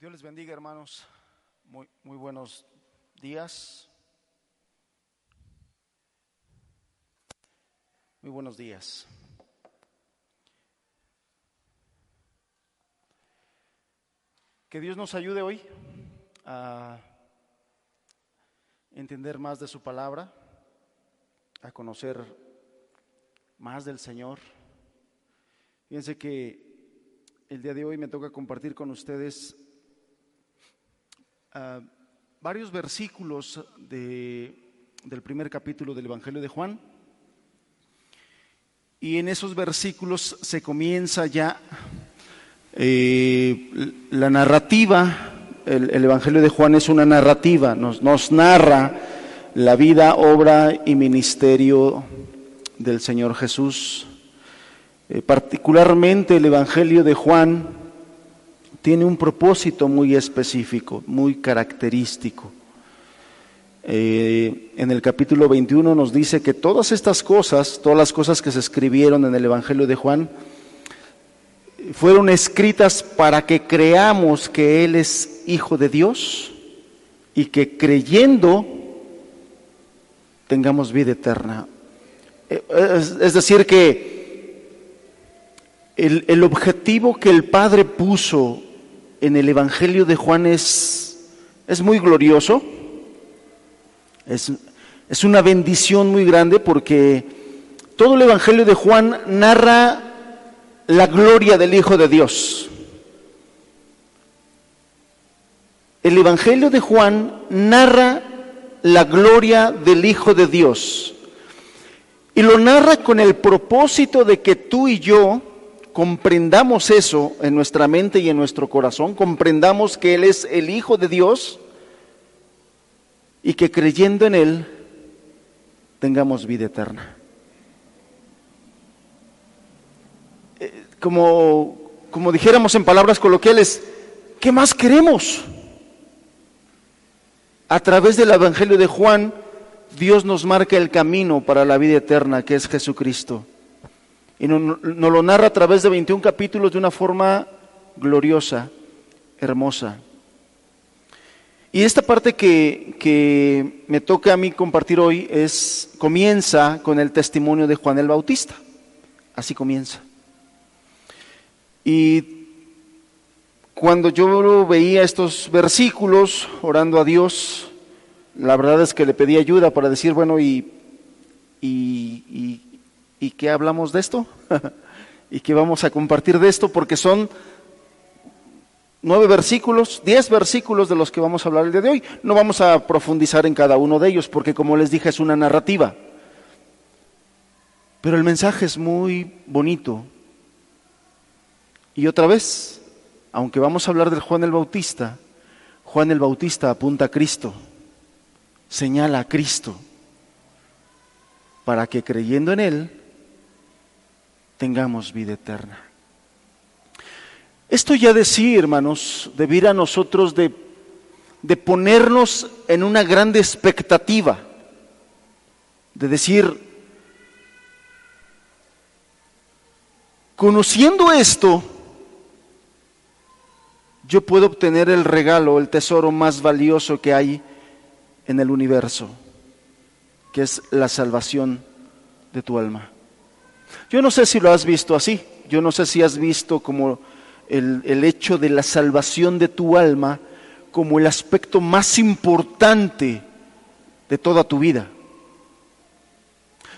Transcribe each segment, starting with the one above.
Dios les bendiga, hermanos. Muy, muy buenos días. Muy buenos días. Que Dios nos ayude hoy a entender más de su palabra, a conocer más del Señor. Fíjense que el día de hoy me toca compartir con ustedes uh, varios versículos de, del primer capítulo del Evangelio de Juan. Y en esos versículos se comienza ya eh, la narrativa. El, el, Evangelio de Juan es una narrativa, nos, nos narra la vida, obra y ministerio del Señor Jesús. Eh, particularmente el Evangelio de Juan tiene un propósito muy específico, muy característico. Eh, en el capítulo 21 nos dice que todas estas cosas, todas las cosas que se escribieron en el Evangelio de Juan, fueron escritas para que creamos que Él es Hijo de Dios y que creyendo tengamos vida eterna. Eh, Es, decir, que el, el, objetivo que el Padre puso en el Evangelio de Juan es, es muy glorioso, es, es una bendición muy grande porque todo el Evangelio de Juan narra la gloria del Hijo de Dios. El Evangelio de Juan narra la gloria del Hijo de Dios. Y lo narra con el propósito de que tú y yo comprendamos eso en nuestra mente y en nuestro corazón, comprendamos que Él es el Hijo de Dios y que creyendo en Él tengamos vida eterna. Como, como dijéramos en palabras coloquiales, ¿qué más queremos? A través del Evangelio de Juan, Dios nos marca el camino para la vida eterna, que es Jesucristo. Y nos, lo narra a través de 21 capítulos de una forma gloriosa, hermosa. Y esta parte que, que, me toca a mí compartir hoy es, comienza con el testimonio de Juan el Bautista. Así comienza. Y cuando yo veía estos versículos orando a Dios, la verdad es que le pedí ayuda para decir, bueno, ¿y, y, y, ¿y qué hablamos de esto? ¿Y qué vamos a compartir de esto? Porque son nueve versículos, diez versículos de los que vamos a hablar el día de hoy. No vamos a profundizar en cada uno de ellos porque, como les dije, es una narrativa. Pero el mensaje es muy bonito. Y otra vez, aunque vamos a hablar del Juan el Bautista, Juan el Bautista apunta a Cristo, señala a Cristo, para que creyendo en Él tengamos vida eterna. Esto ya decía, hermanos, debiera a nosotros de, de ponernos en una grande expectativa, de decir, conociendo esto, yo puedo obtener el regalo, el tesoro más valioso que hay en el universo, que es la salvación de tu alma. Yo no sé si lo has visto así, yo no sé si has visto como el, el, hecho de la salvación de tu alma como el aspecto más importante de toda tu vida.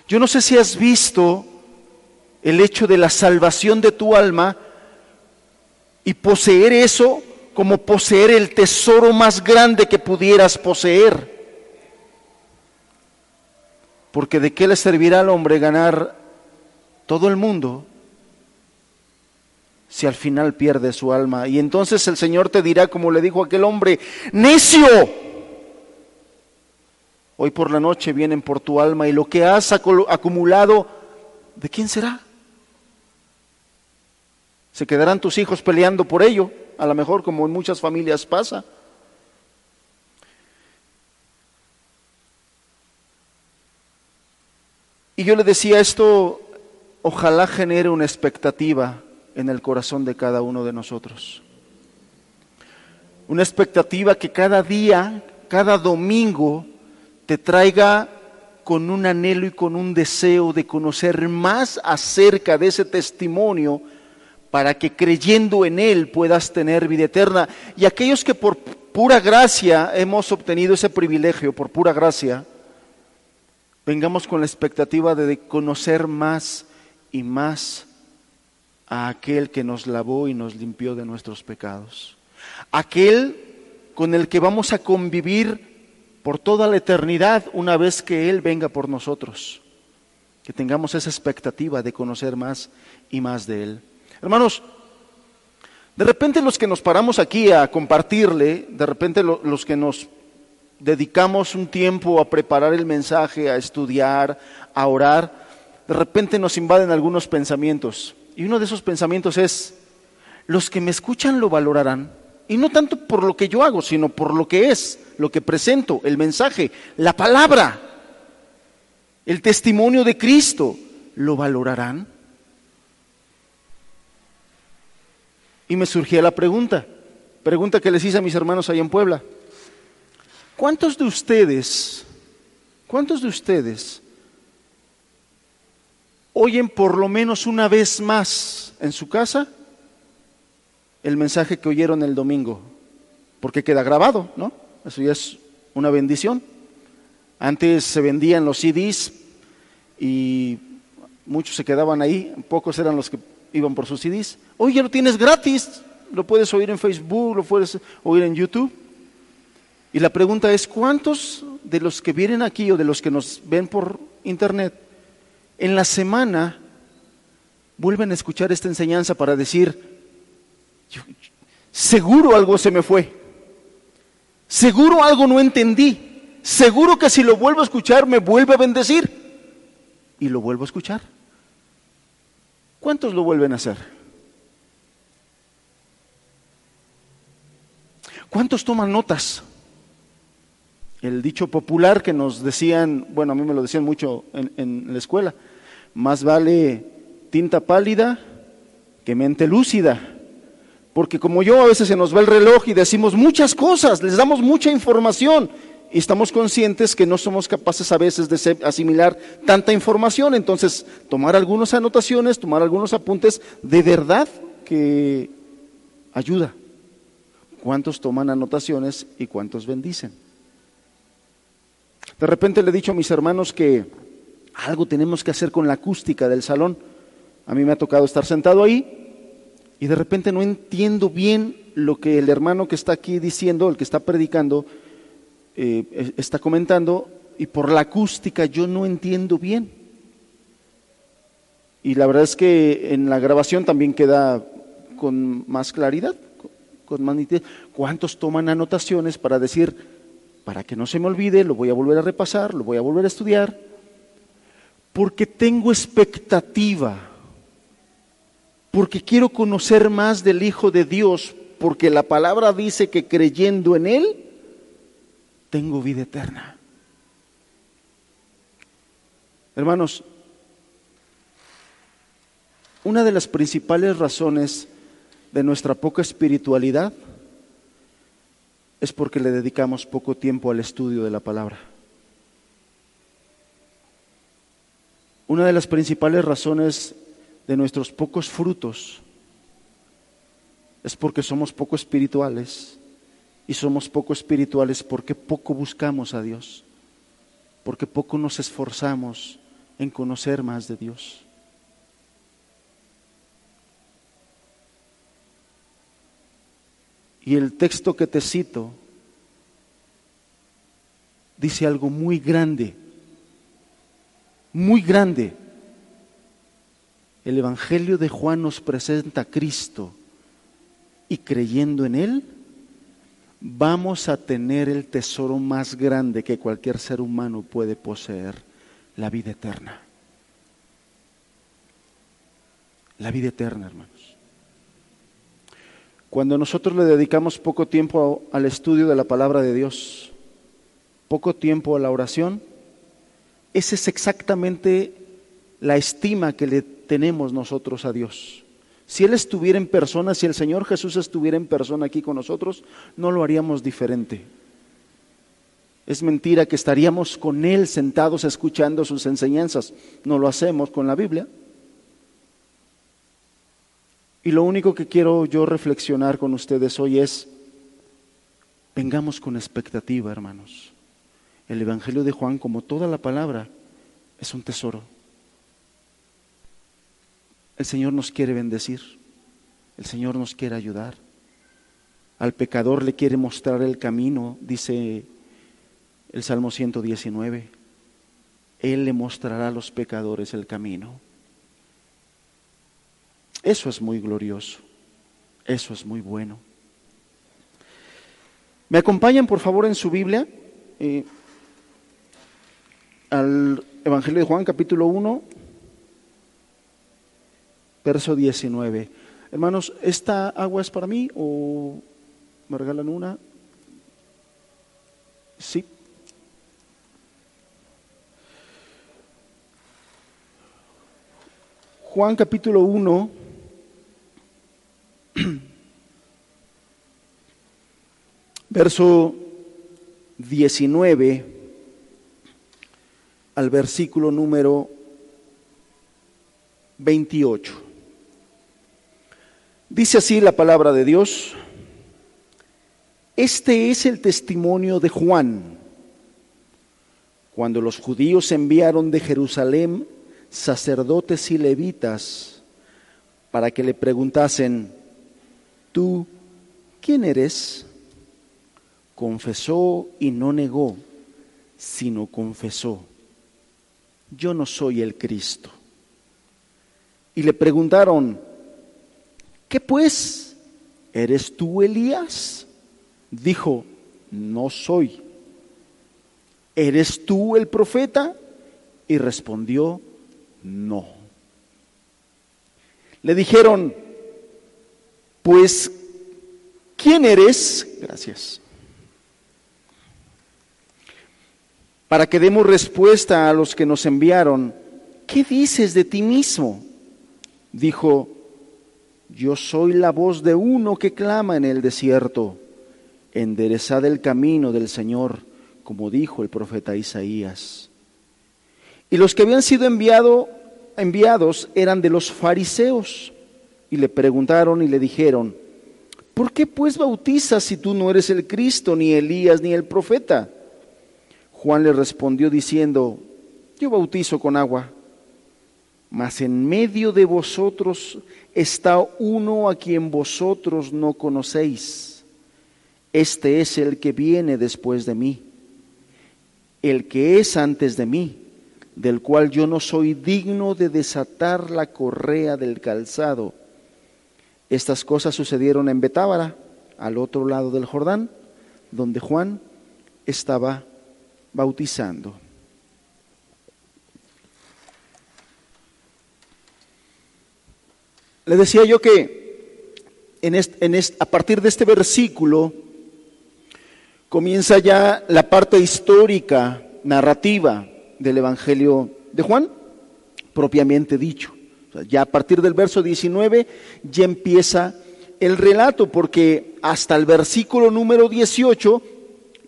Yo no sé si has visto el hecho de la salvación de tu alma y poseer eso como poseer el tesoro más grande que pudieras poseer. Porque de qué le servirá al hombre ganar todo el mundo si al final pierde su alma? Y entonces el Señor te dirá, como le dijo aquel hombre, necio, hoy por la noche vienen por tu alma y lo que has acumulado, ¿de quién será? Se quedarán tus hijos peleando por ello, a lo mejor como en muchas familias pasa. Y yo le decía esto, ojalá genere una expectativa en el corazón de cada uno de nosotros. Una expectativa que cada día, cada domingo, te traiga con un anhelo y con un deseo de conocer más acerca de ese testimonio para que creyendo en Él puedas tener vida eterna. Y aquellos que por pura gracia hemos obtenido ese privilegio, por pura gracia, vengamos con la expectativa de conocer más y más a aquel que nos lavó y nos limpió de nuestros pecados. Aquel con el que vamos a convivir por toda la eternidad una vez que Él venga por nosotros. Que tengamos esa expectativa de conocer más y más de Él. Hermanos, de repente los que nos paramos aquí a compartirle, de repente los que nos dedicamos un tiempo a preparar el mensaje, a estudiar, a orar, de repente nos invaden algunos pensamientos. Y uno de esos pensamientos es, los que me escuchan lo valorarán. Y no tanto por lo que yo hago, sino por lo que es, lo que presento, el mensaje, la palabra, el testimonio de Cristo, ¿lo valorarán? Y me surgía la pregunta, pregunta que les hice a mis hermanos ahí en Puebla. ¿Cuántos de ustedes, cuántos de ustedes oyen por lo menos una vez más en su casa el mensaje que oyeron el domingo? Porque queda grabado, ¿no? Eso ya es una bendición. Antes se vendían los CDs y muchos se quedaban ahí, pocos eran los que iban por sus CDs. Hoy ya lo tienes gratis, lo puedes oír en Facebook, lo puedes oír en YouTube. Y la pregunta es, ¿cuántos de los que vienen aquí o de los que nos ven por internet en la semana vuelven a escuchar esta enseñanza para decir, seguro algo se me fue, seguro algo no entendí, seguro que si lo vuelvo a escuchar me vuelve a bendecir y lo vuelvo a escuchar? ¿Cuántos lo vuelven a hacer? ¿Cuántos toman notas? El dicho popular que nos decían, bueno, a mí me lo decían mucho en, la escuela, más vale tinta pálida que mente lúcida. Porque como yo a veces se nos va el reloj y decimos muchas cosas, les damos mucha información y estamos conscientes que no somos capaces a veces de asimilar tanta información, entonces tomar algunas anotaciones, tomar algunos apuntes, de verdad que ayuda. ¿Cuántos toman anotaciones y cuántos bendicen? De repente le he dicho a mis hermanos que algo tenemos que hacer con la acústica del salón. A mí me ha tocado estar sentado ahí y de repente no entiendo bien lo que el hermano que está aquí diciendo, el que está predicando, eh, está comentando y por la acústica yo no entiendo bien. Y la verdad es que en la grabación también queda con más claridad, con más nitidez. ¿Cuántos toman anotaciones para decir, para que no se me olvide, lo voy a volver a repasar, lo voy a volver a estudiar? Porque tengo expectativa, porque quiero conocer más del Hijo de Dios, porque la palabra dice que creyendo en Él, tengo vida eterna. Hermanos, una de las principales razones de nuestra poca espiritualidad es porque le dedicamos poco tiempo al estudio de la palabra. Una de las principales razones de nuestros pocos frutos es porque somos poco espirituales y somos poco espirituales porque poco buscamos a Dios, porque poco nos esforzamos en conocer más de Dios. Y el texto que te cito dice algo muy grande, muy grande. El Evangelio de Juan nos presenta a Cristo y creyendo en Él, vamos a tener el tesoro más grande que cualquier ser humano puede poseer, la vida eterna. La vida eterna, hermanos. Cuando nosotros le dedicamos poco tiempo al estudio de la palabra de Dios, poco tiempo a la oración, esa es exactamente la estima que le tenemos nosotros a Dios. Si Él estuviera en persona, si el Señor Jesús estuviera en persona aquí con nosotros, no lo haríamos diferente. Es mentira que estaríamos con Él sentados escuchando sus enseñanzas. No lo hacemos con la Biblia. Y lo único que quiero yo reflexionar con ustedes hoy es, vengamos con expectativa, hermanos. El Evangelio de Juan, como toda la palabra, es un tesoro. El Señor nos quiere bendecir, el Señor nos quiere ayudar. Al pecador le quiere mostrar el camino, dice el Salmo 119. Él le mostrará a los pecadores el camino. Eso es muy glorioso, eso es muy bueno. ¿Me acompañan por favor en su Biblia eh, al Evangelio de Juan capítulo 1, verso 19? Hermanos, ¿esta agua es para mí o me regalan una? Sí. Juan capítulo 1, verso 19 al versículo número 28. Dice así la palabra de Dios, este es el testimonio de Juan. Cuando los judíos enviaron de Jerusalén sacerdotes y levitas para que le preguntasen, ¿tú quién eres? Confesó y no negó, sino confesó, yo no soy el Cristo. Y le preguntaron, ¿qué pues? ¿Eres tú Elías? Dijo, no soy. ¿Eres tú el profeta? Y respondió, no. Le dijeron, pues, ¿quién eres? Gracias. Para que demos respuesta a los que nos enviaron, ¿qué dices de ti mismo? Dijo, yo soy la voz de uno que clama en el desierto, enderezad el camino del Señor, como dijo el profeta Isaías. Y los que habían sido enviado, enviados eran de los fariseos. Y le preguntaron y le dijeron, ¿por qué pues bautizas si tú no eres el Cristo, ni Elías, ni el profeta? Juan le respondió diciendo, yo bautizo con agua, mas en medio de vosotros está uno a quien vosotros no conocéis. Este es el que viene después de mí, el que es antes de mí del cual yo no soy digno de desatar la correa del calzado. Estas cosas sucedieron en Betábara, al otro lado del Jordán, donde Juan estaba bautizando. Le decía yo que en a partir de este versículo comienza ya la parte histórica, narrativa, del Evangelio de Juan, propiamente dicho. ya a partir del verso 19 ya empieza el relato, porque hasta el versículo número 18,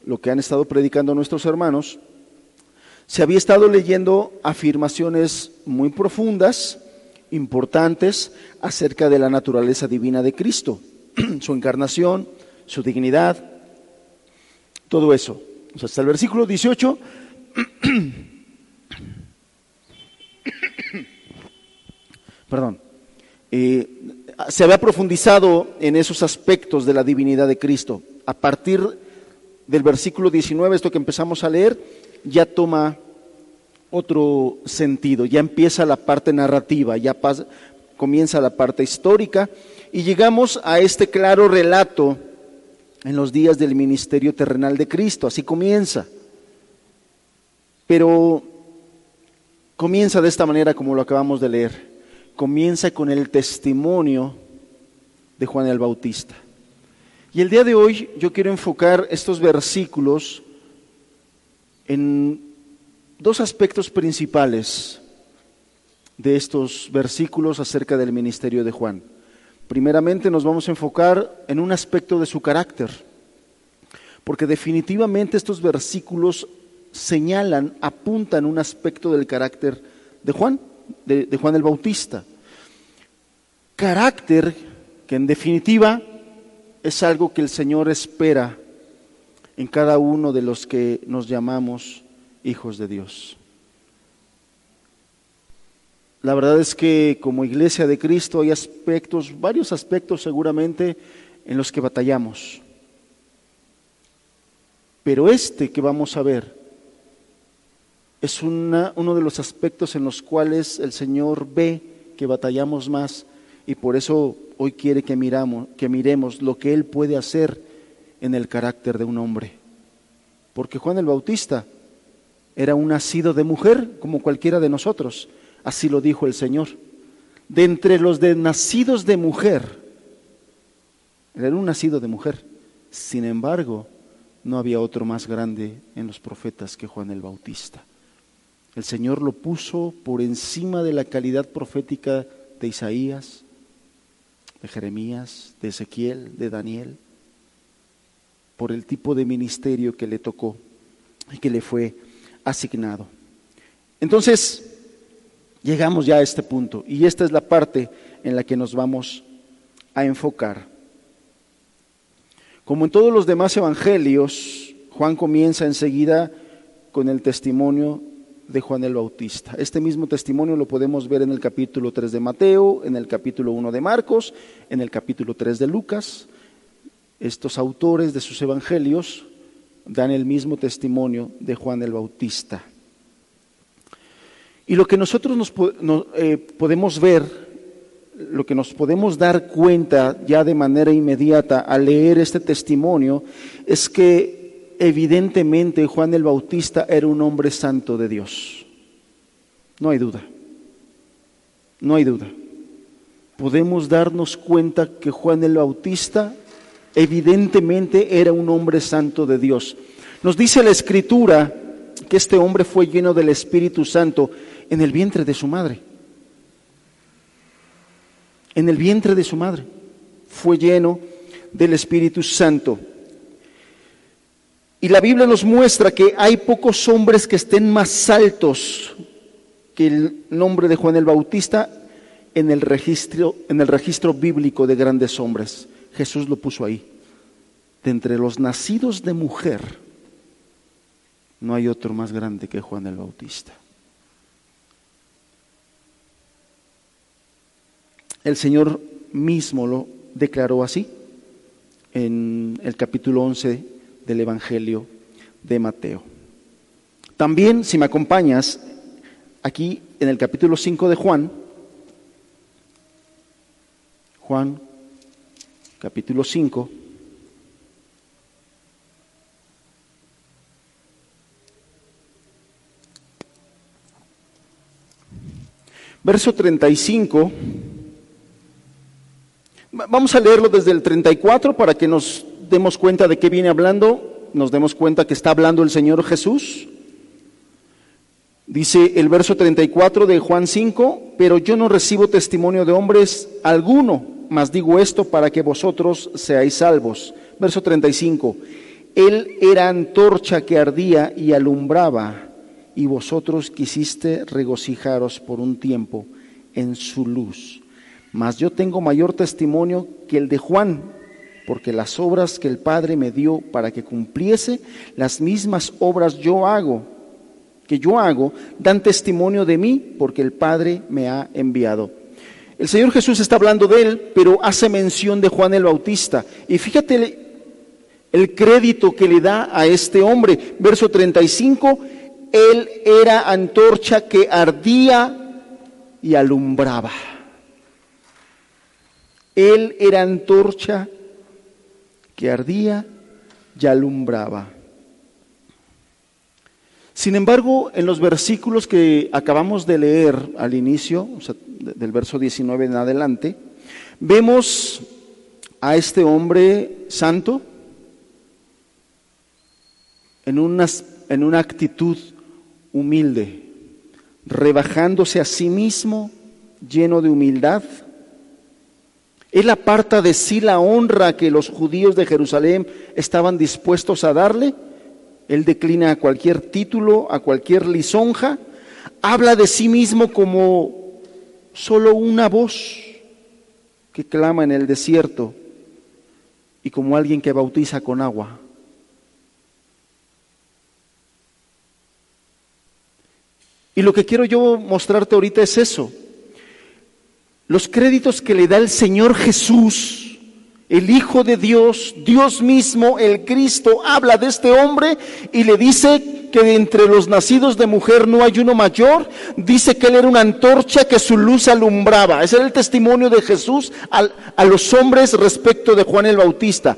lo que han estado predicando nuestros hermanos, se había estado leyendo afirmaciones muy profundas, importantes, acerca de la naturaleza divina de Cristo, su encarnación, su dignidad, todo eso. hasta el versículo 18 perdón, eh, se había profundizado en esos aspectos de la divinidad de Cristo. A partir del versículo 19, esto que empezamos a leer, ya toma otro sentido, ya empieza la parte narrativa, ya comienza la parte histórica y llegamos a este claro relato en los días del ministerio terrenal de Cristo, así comienza. Pero comienza de esta manera como lo acabamos de leer comienza con el testimonio de Juan el Bautista. Y el día de hoy yo quiero enfocar estos versículos en dos aspectos principales de estos versículos acerca del ministerio de Juan. Primeramente nos vamos a enfocar en un aspecto de su carácter, porque definitivamente estos versículos señalan, apuntan un aspecto del carácter de Juan, de, de Juan el Bautista. Carácter que en definitiva es algo que el Señor espera en cada uno de los que nos llamamos hijos de Dios. La verdad es que como iglesia de Cristo hay aspectos, varios aspectos seguramente en los que batallamos. Pero este que vamos a ver es uno de los aspectos en los cuales el Señor ve que batallamos más y por eso hoy quiere que, miramos, que miremos lo que Él puede hacer en el carácter de un hombre. Porque Juan el Bautista era un nacido de mujer como cualquiera de nosotros, así lo dijo el Señor. De entre los de nacidos de mujer, era un nacido de mujer. Sin embargo, no había otro más grande en los profetas que Juan el Bautista. El Señor lo puso por encima de la calidad profética de Isaías, de Jeremías, de Ezequiel, de Daniel, por el tipo de ministerio que le tocó y que le fue asignado. Entonces, llegamos ya a este punto y esta es la parte en la que nos vamos a enfocar. Como en todos los demás evangelios, Juan comienza enseguida con el testimonio de Juan el Bautista. Este mismo testimonio lo podemos ver en el capítulo 3 de Mateo, en el capítulo 1 de Marcos, en el capítulo 3 de Lucas. Estos autores de sus evangelios dan el mismo testimonio de Juan el Bautista. Y lo que nosotros nos, eh, podemos ver, lo que nos podemos dar cuenta ya de manera inmediata al leer este testimonio, es que evidentemente Juan el Bautista era un hombre santo de Dios. No hay duda. No hay duda. Podemos darnos cuenta que Juan el Bautista evidentemente era un hombre santo de Dios. Nos dice la escritura que este hombre fue lleno del Espíritu Santo en el vientre de su madre. En el vientre de su madre fue lleno del Espíritu Santo. Y la Biblia nos muestra que hay pocos hombres que estén más altos que el nombre de Juan el Bautista en el registro, en el registro bíblico de grandes hombres. Jesús lo puso ahí. De entre los nacidos de mujer, no hay otro más grande que Juan el Bautista. El Señor mismo lo declaró así en el capítulo 11 del Evangelio de Mateo. También, si me acompañas, aquí en el capítulo 5 de Juan, Juan capítulo 5, verso 35, vamos a leerlo desde el 34 para que nos demos cuenta de qué viene hablando, nos demos cuenta que está hablando el Señor Jesús. Dice el verso 34 de Juan 5, pero yo no recibo testimonio de hombres alguno, mas digo esto para que vosotros seáis salvos. Verso 35, Él era antorcha que ardía y alumbraba, y vosotros quisiste regocijaros por un tiempo en su luz. Mas yo tengo mayor testimonio que el de Juan, porque las obras que el Padre me dio para que cumpliese, las mismas obras yo hago, que yo hago, dan testimonio de mí, porque el Padre me ha enviado. El Señor Jesús está hablando de él, pero hace mención de Juan el Bautista. Y fíjate el crédito que le da a este hombre. Verso 35, él era antorcha que ardía y alumbraba. Él era antorcha que ardía y alumbraba. Sin embargo, en los versículos que acabamos de leer al inicio, del verso 19 en adelante, vemos a este hombre santo en una, en una actitud humilde, rebajándose a sí mismo, lleno de humildad, Él aparta de sí la honra que los judíos de Jerusalén estaban dispuestos a darle. Él declina cualquier título, a cualquier lisonja. Habla de sí mismo como solo una voz que clama en el desierto y como alguien que bautiza con agua. Y lo que quiero yo mostrarte ahorita es eso. Los créditos que le da el Señor Jesús, el Hijo de Dios, Dios mismo, el Cristo, habla de este hombre y le dice que de entre los nacidos de mujer no hay uno mayor. Dice que él era una antorcha que su luz alumbraba. Ese era el testimonio de Jesús a los hombres respecto de Juan el Bautista.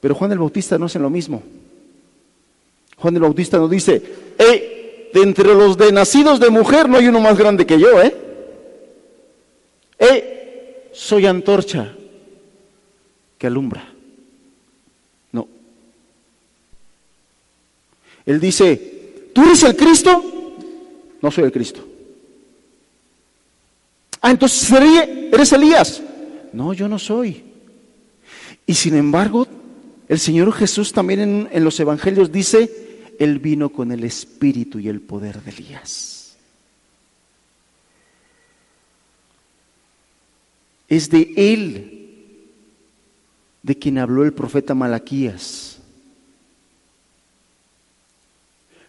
Pero Juan el Bautista no hace lo mismo. Juan el Bautista no dice, hey, de entre los de nacidos de mujer no hay uno más grande que yo, ¿eh? Eh, soy antorcha que alumbra. No. Él dice, ¿tú eres el Cristo? No soy el Cristo. Ah, entonces eres Elías. No, yo no soy. Y sin embargo, el Señor Jesús también en, en los evangelios dice, él vino con el espíritu y el poder de Elías. Es de Él de quien habló el profeta Malaquías.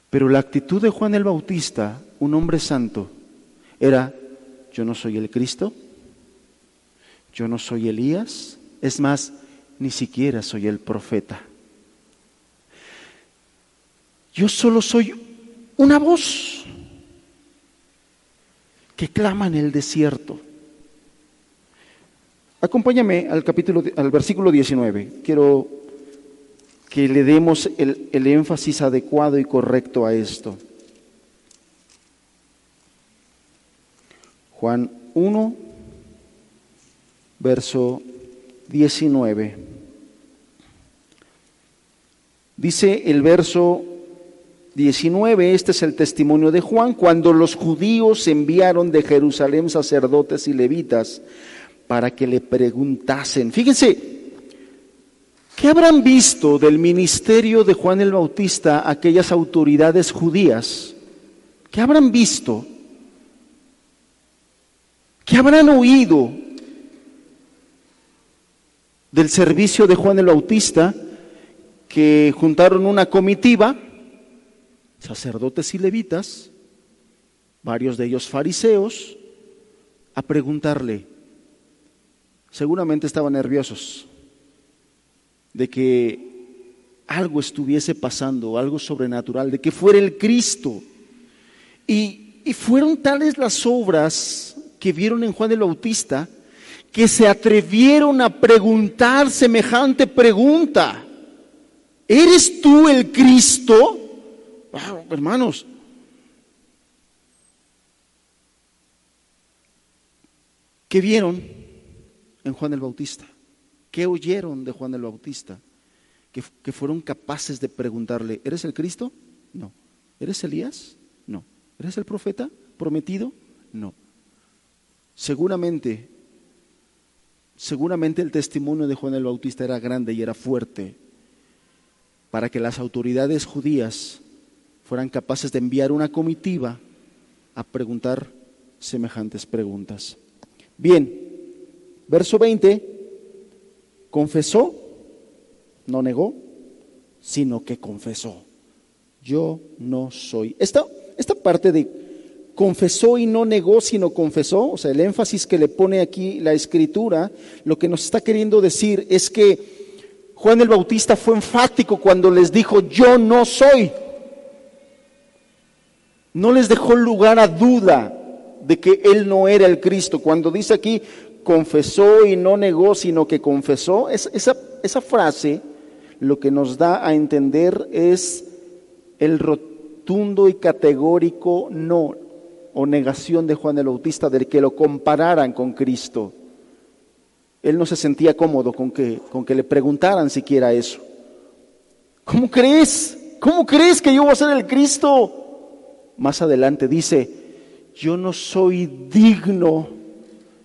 Pero la actitud de Juan el Bautista, un hombre santo, era, yo no soy el Cristo, yo no soy Elías, es más, ni siquiera soy el profeta. Yo solo soy una voz que clama en el desierto. Acompáñame al capítulo, al versículo 19. Quiero que le demos el, el énfasis adecuado y correcto a esto. Juan 1, verso 19. Dice el verso 19, este es el testimonio de Juan, cuando los judíos enviaron de Jerusalén sacerdotes y levitas para que le preguntasen. Fíjense, ¿qué habrán visto del ministerio de Juan el Bautista aquellas autoridades judías? ¿Qué habrán visto? ¿Qué habrán oído del servicio de Juan el Bautista que juntaron una comitiva? sacerdotes y levitas, varios de ellos fariseos, a preguntarle. Seguramente estaban nerviosos de que algo estuviese pasando, algo sobrenatural, de que fuera el Cristo. Y, y fueron tales las obras que vieron en Juan el Bautista que se atrevieron a preguntar semejante pregunta. ¿Eres tú el Cristo? hermanos, ¿qué vieron en Juan el Bautista? ¿Qué oyeron de Juan el Bautista? Que, que, fueron capaces de preguntarle, ¿eres el Cristo? No. ¿Eres Elías? No. ¿Eres el profeta prometido? No. Seguramente, seguramente el testimonio de Juan el Bautista era grande y era fuerte para que las autoridades judías fueran capaces de enviar una comitiva a preguntar semejantes preguntas. Bien, verso 20, confesó, no negó, sino que confesó. Yo no soy. Esta, esta parte de confesó y no negó, sino confesó, o sea, el énfasis que le pone aquí la escritura, lo que nos está queriendo decir es que Juan el Bautista fue enfático cuando les dijo, yo no soy. No les dejó lugar a duda de que él no era el Cristo. Cuando dice aquí, confesó y no negó, sino que confesó, esa, esa frase lo que nos da a entender es el rotundo y categórico no o negación de Juan el Bautista del que lo compararan con Cristo. Él no se sentía cómodo con que, con que le preguntaran siquiera eso. ¿Cómo crees? ¿Cómo crees que yo voy a ser el Cristo? más adelante dice, yo no soy digno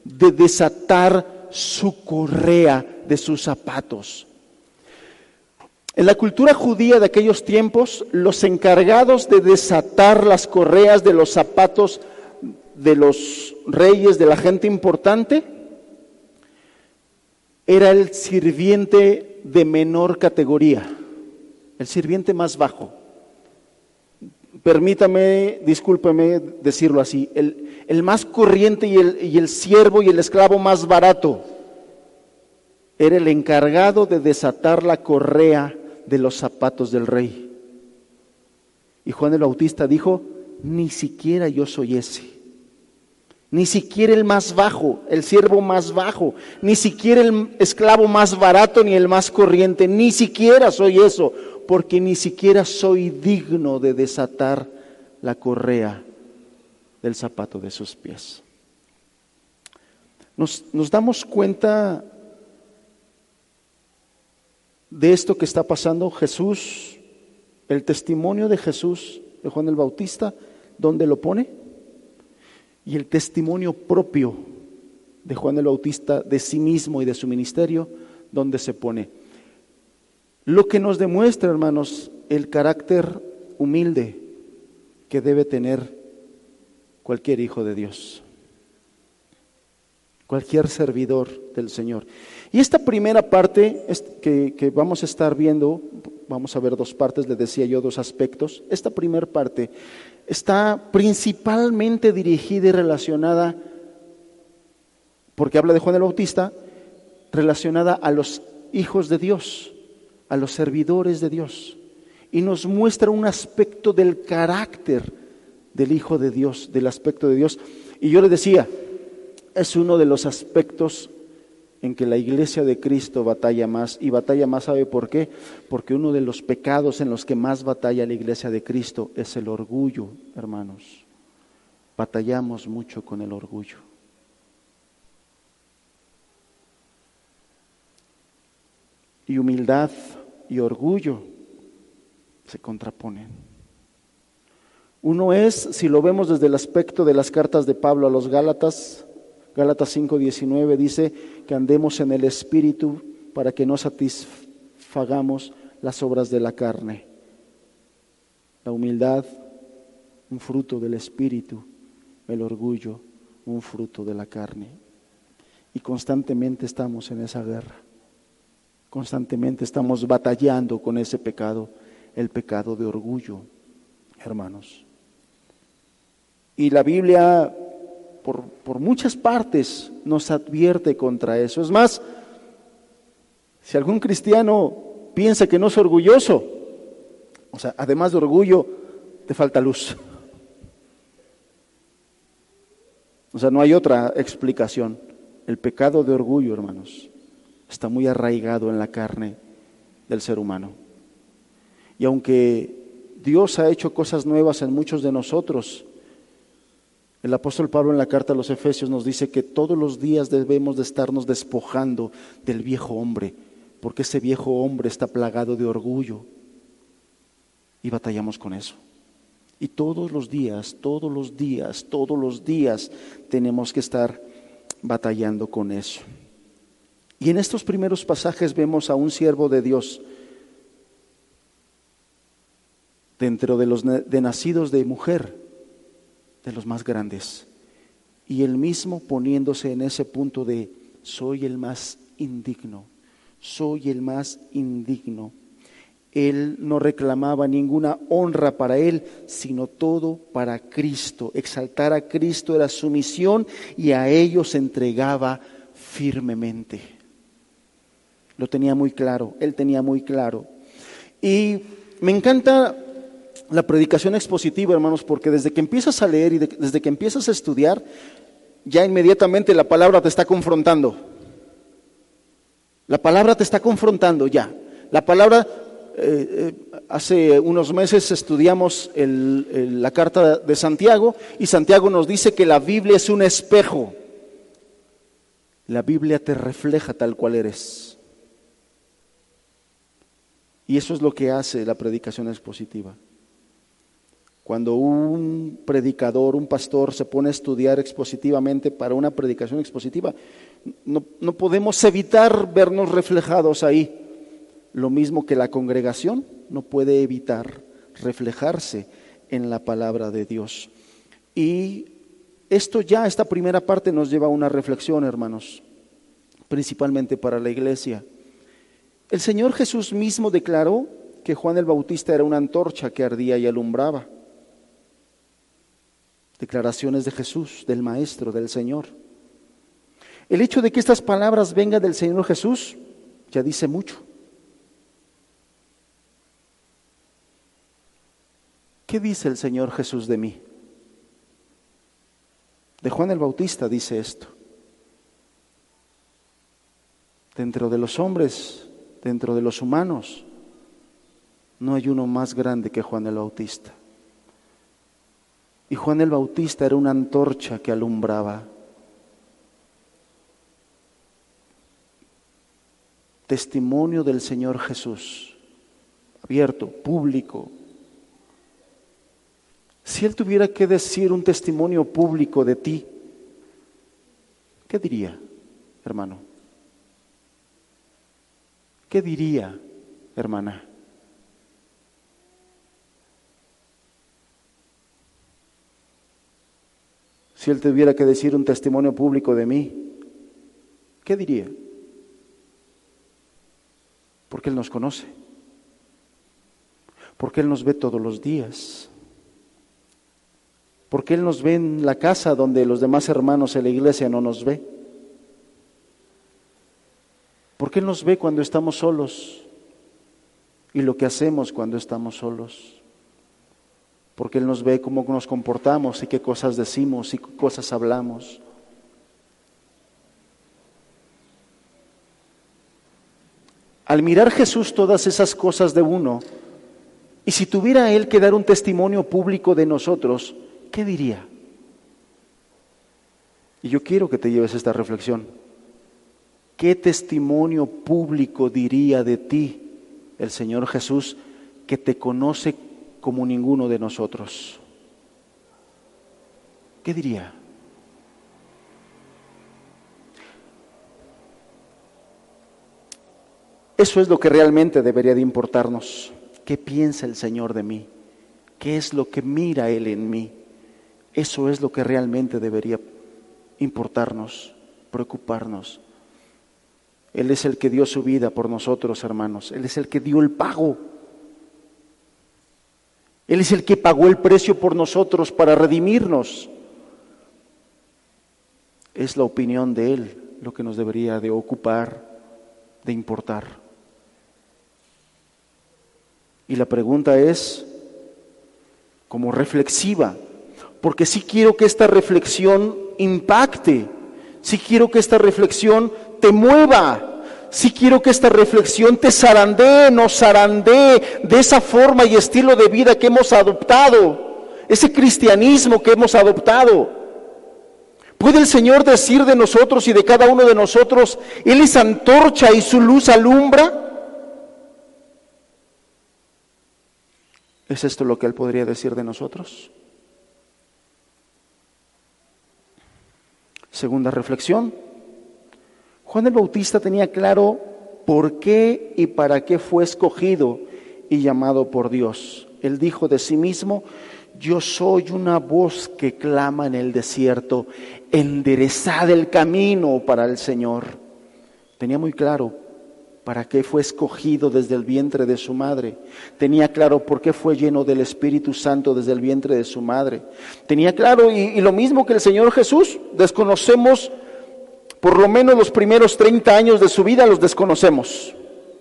de desatar su correa de sus zapatos. En la cultura judía de aquellos tiempos, los encargados de desatar las correas de los zapatos de los reyes, de la gente importante, era el sirviente de menor categoría, el sirviente más bajo. Permítame, discúlpeme decirlo así, el, el más corriente y el, y el siervo y el esclavo más barato era el encargado de desatar la correa de los zapatos del rey. Y Juan el Bautista dijo, ni siquiera yo soy ese. Ni siquiera el más bajo, el siervo más bajo, ni siquiera el esclavo más barato ni el más corriente, ni siquiera soy eso, porque ni siquiera soy digno de desatar la correa del zapato de sus pies. Nos, damos cuenta de esto que está pasando, Jesús, el testimonio de Jesús, de Juan el Bautista, ¿dónde lo pone? Y el testimonio propio de Juan el Bautista de sí mismo y de su ministerio, ¿dónde se pone? Lo que nos demuestra, hermanos, el carácter humilde que debe tener cualquier hijo de Dios, cualquier servidor del Señor. Y esta primera parte que, vamos a estar viendo, vamos a ver dos partes, le decía yo dos aspectos. Esta primera parte está principalmente dirigida y relacionada, porque habla de Juan el Bautista, relacionada a los hijos de Dios, a los servidores de Dios. Y nos muestra un aspecto del carácter del Hijo de Dios, del aspecto de Dios. Y yo le decía, es uno de los aspectos en que la iglesia de Cristo batalla más. Y batalla más, ¿sabe por qué? Porque uno de los pecados en los que más batalla la iglesia de Cristo es el orgullo, hermanos. Batallamos mucho con el orgullo. Y humildad y orgullo se contraponen. Uno es, si lo vemos desde el aspecto de las cartas de Pablo a los Gálatas, Gálatas 5:19 dice que andemos en el Espíritu para que no satisfagamos las obras de la carne. La humildad, un fruto del Espíritu, el orgullo, un fruto de la carne. Y constantemente estamos en esa guerra. Constantemente estamos batallando con ese pecado, el pecado de orgullo, hermanos. Y la Biblia por, muchas partes nos advierte contra eso. Es más, si algún cristiano piensa que no es orgulloso, o sea, además de orgullo, te falta luz. O sea, no hay otra explicación. El pecado de orgullo, hermanos, está muy arraigado en la carne del ser humano. Y aunque Dios ha hecho cosas nuevas en muchos de nosotros, el apóstol Pablo en la carta a los Efesios nos dice que todos los días debemos de estarnos despojando del viejo hombre, porque ese viejo hombre está plagado de orgullo y batallamos con eso. Y todos los días, todos los días, todos los días tenemos que estar batallando con eso. Y en estos primeros pasajes vemos a un siervo de Dios dentro de los de nacidos de mujer de los más grandes. Y él mismo poniéndose en ese punto de soy el más indigno, soy el más indigno. Él no reclamaba ninguna honra para él, sino todo para Cristo. Exaltar a Cristo era su misión y a ellos entregaba firmemente. Lo tenía muy claro, él tenía muy claro. Y me encanta la predicación expositiva, hermanos, porque desde que empiezas a leer y desde que empiezas a estudiar, ya inmediatamente la palabra te está confrontando. La palabra te está confrontando ya. La palabra, eh, eh, hace unos meses estudiamos la carta de Santiago y Santiago nos dice que la Biblia es un espejo. La Biblia te refleja tal cual eres. Y eso es lo que hace la predicación expositiva. Cuando un predicador, un pastor se pone a estudiar expositivamente para una predicación expositiva, no, no podemos evitar vernos reflejados ahí. Lo mismo que la congregación no puede evitar reflejarse en la palabra de Dios. Y esto ya, esta primera parte nos lleva a una reflexión, hermanos, principalmente para la iglesia. El Señor Jesús mismo declaró que Juan el Bautista era una antorcha que ardía y alumbraba. Declaraciones de Jesús, del Maestro, del Señor. El hecho de que estas palabras vengan del Señor Jesús ya dice mucho. ¿Qué dice el Señor Jesús de mí? De Juan el Bautista dice esto. Dentro de los hombres, dentro de los humanos, no hay uno más grande que Juan el Bautista. Y Juan el Bautista era una antorcha que alumbraba. Testimonio del Señor Jesús, abierto, público, si Él tuviera que decir un testimonio público de ti, ¿qué diría, hermano? ¿Qué diría, hermana? Si Él tuviera que decir un testimonio público de mí, ¿qué diría? Porque Él nos conoce, porque Él nos ve todos los días porque Él nos ve en la casa donde los demás hermanos en la iglesia no nos ve. Porque Él nos ve cuando estamos solos y lo que hacemos cuando estamos solos. Porque Él nos ve cómo nos comportamos y qué cosas decimos y qué cosas hablamos. Al mirar Jesús todas esas cosas de uno, y si tuviera Él que dar un testimonio público de nosotros, ¿qué diría? Y yo quiero que te lleves esta reflexión. ¿Qué testimonio público diría de ti el Señor Jesús que te conoce como ninguno de nosotros? ¿Qué diría? Eso es lo que realmente debería de importarnos. ¿Qué piensa el Señor de mí? ¿Qué es lo que mira Él en mí? Eso es lo que realmente debería importarnos, preocuparnos. Él es el que dio su vida por nosotros, hermanos. Él es el que dio el pago. Él es el que pagó el precio por nosotros para redimirnos. Es la opinión de Él lo que nos debería de ocupar, de importar. Y la pregunta es, como reflexiva, porque sí quiero que esta reflexión impacte, sí quiero que esta reflexión mueva, sí quiero que esta reflexión te zarandee, nos zarandee de esa forma y estilo de vida que hemos adoptado, ese cristianismo que hemos adoptado. ¿Puede el Señor decir de nosotros y de cada uno de nosotros, Él es antorcha y su luz alumbra? ¿Es esto lo que Él podría decir de nosotros? Segunda reflexión. Juan el Bautista tenía claro por qué y para qué fue escogido y llamado por Dios. Él dijo de sí mismo, yo soy una voz que clama en el desierto, enderezad el camino para el Señor. Tenía muy claro para qué fue escogido desde el vientre de su madre. Tenía claro por qué fue lleno del Espíritu Santo desde el vientre de su madre. Tenía claro, y, lo mismo que el Señor Jesús, desconocemos por lo menos los primeros 30 años de su vida, los desconocemos.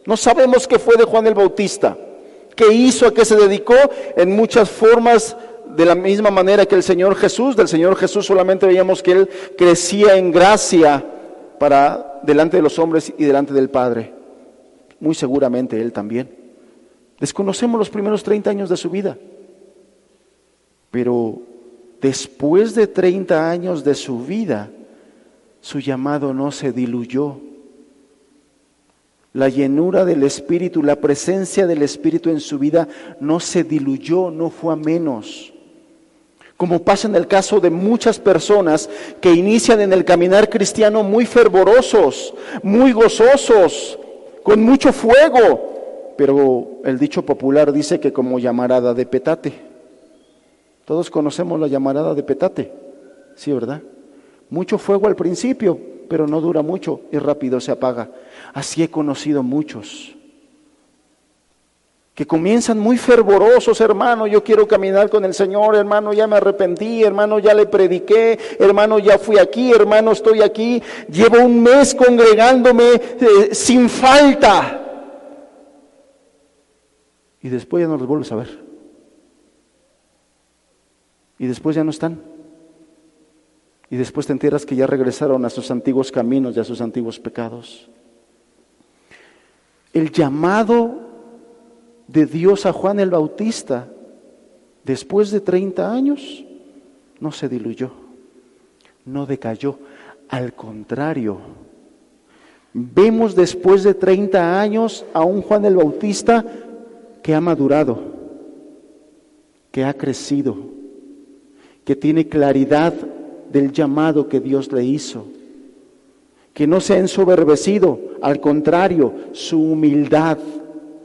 No sabemos qué fue de Juan el Bautista, qué hizo, a qué se dedicó, en muchas formas de la misma manera que el Señor Jesús. Del Señor Jesús solamente veíamos que Él crecía en gracia para delante de los hombres y delante del Padre muy seguramente él también. Desconocemos los primeros 30 años de su vida, pero después de 30 años de su vida, su llamado no se diluyó. La llenura del Espíritu, la presencia del Espíritu en su vida no se diluyó, no fue a menos. como pasa en el caso de muchas personas que inician en el caminar cristiano muy fervorosos, muy gozosos, con mucho fuego, pero el dicho popular dice que como llamarada de petate. Todos conocemos la llamarada de petate, sí, ¿verdad? Mucho fuego al principio, pero no dura mucho y rápido se apaga. Así he conocido muchos que comienzan muy fervorosos, hermano, yo quiero caminar con el Señor, hermano, ya me arrepentí, hermano, ya le prediqué, hermano, ya fui aquí, hermano, estoy aquí, llevo un mes congregándome eh, sin falta. Y después ya no los vuelves a ver. Y después ya no están. Y después te enteras que ya regresaron a sus antiguos caminos y a sus antiguos pecados. El llamado de Dios a Juan el Bautista, después de 30 años, no se diluyó, no decayó, al contrario. Vemos después de 30 años a un Juan el Bautista que ha madurado, que ha crecido, que tiene claridad del llamado que Dios le hizo, que no se ha ensoberbecido, al contrario, su humildad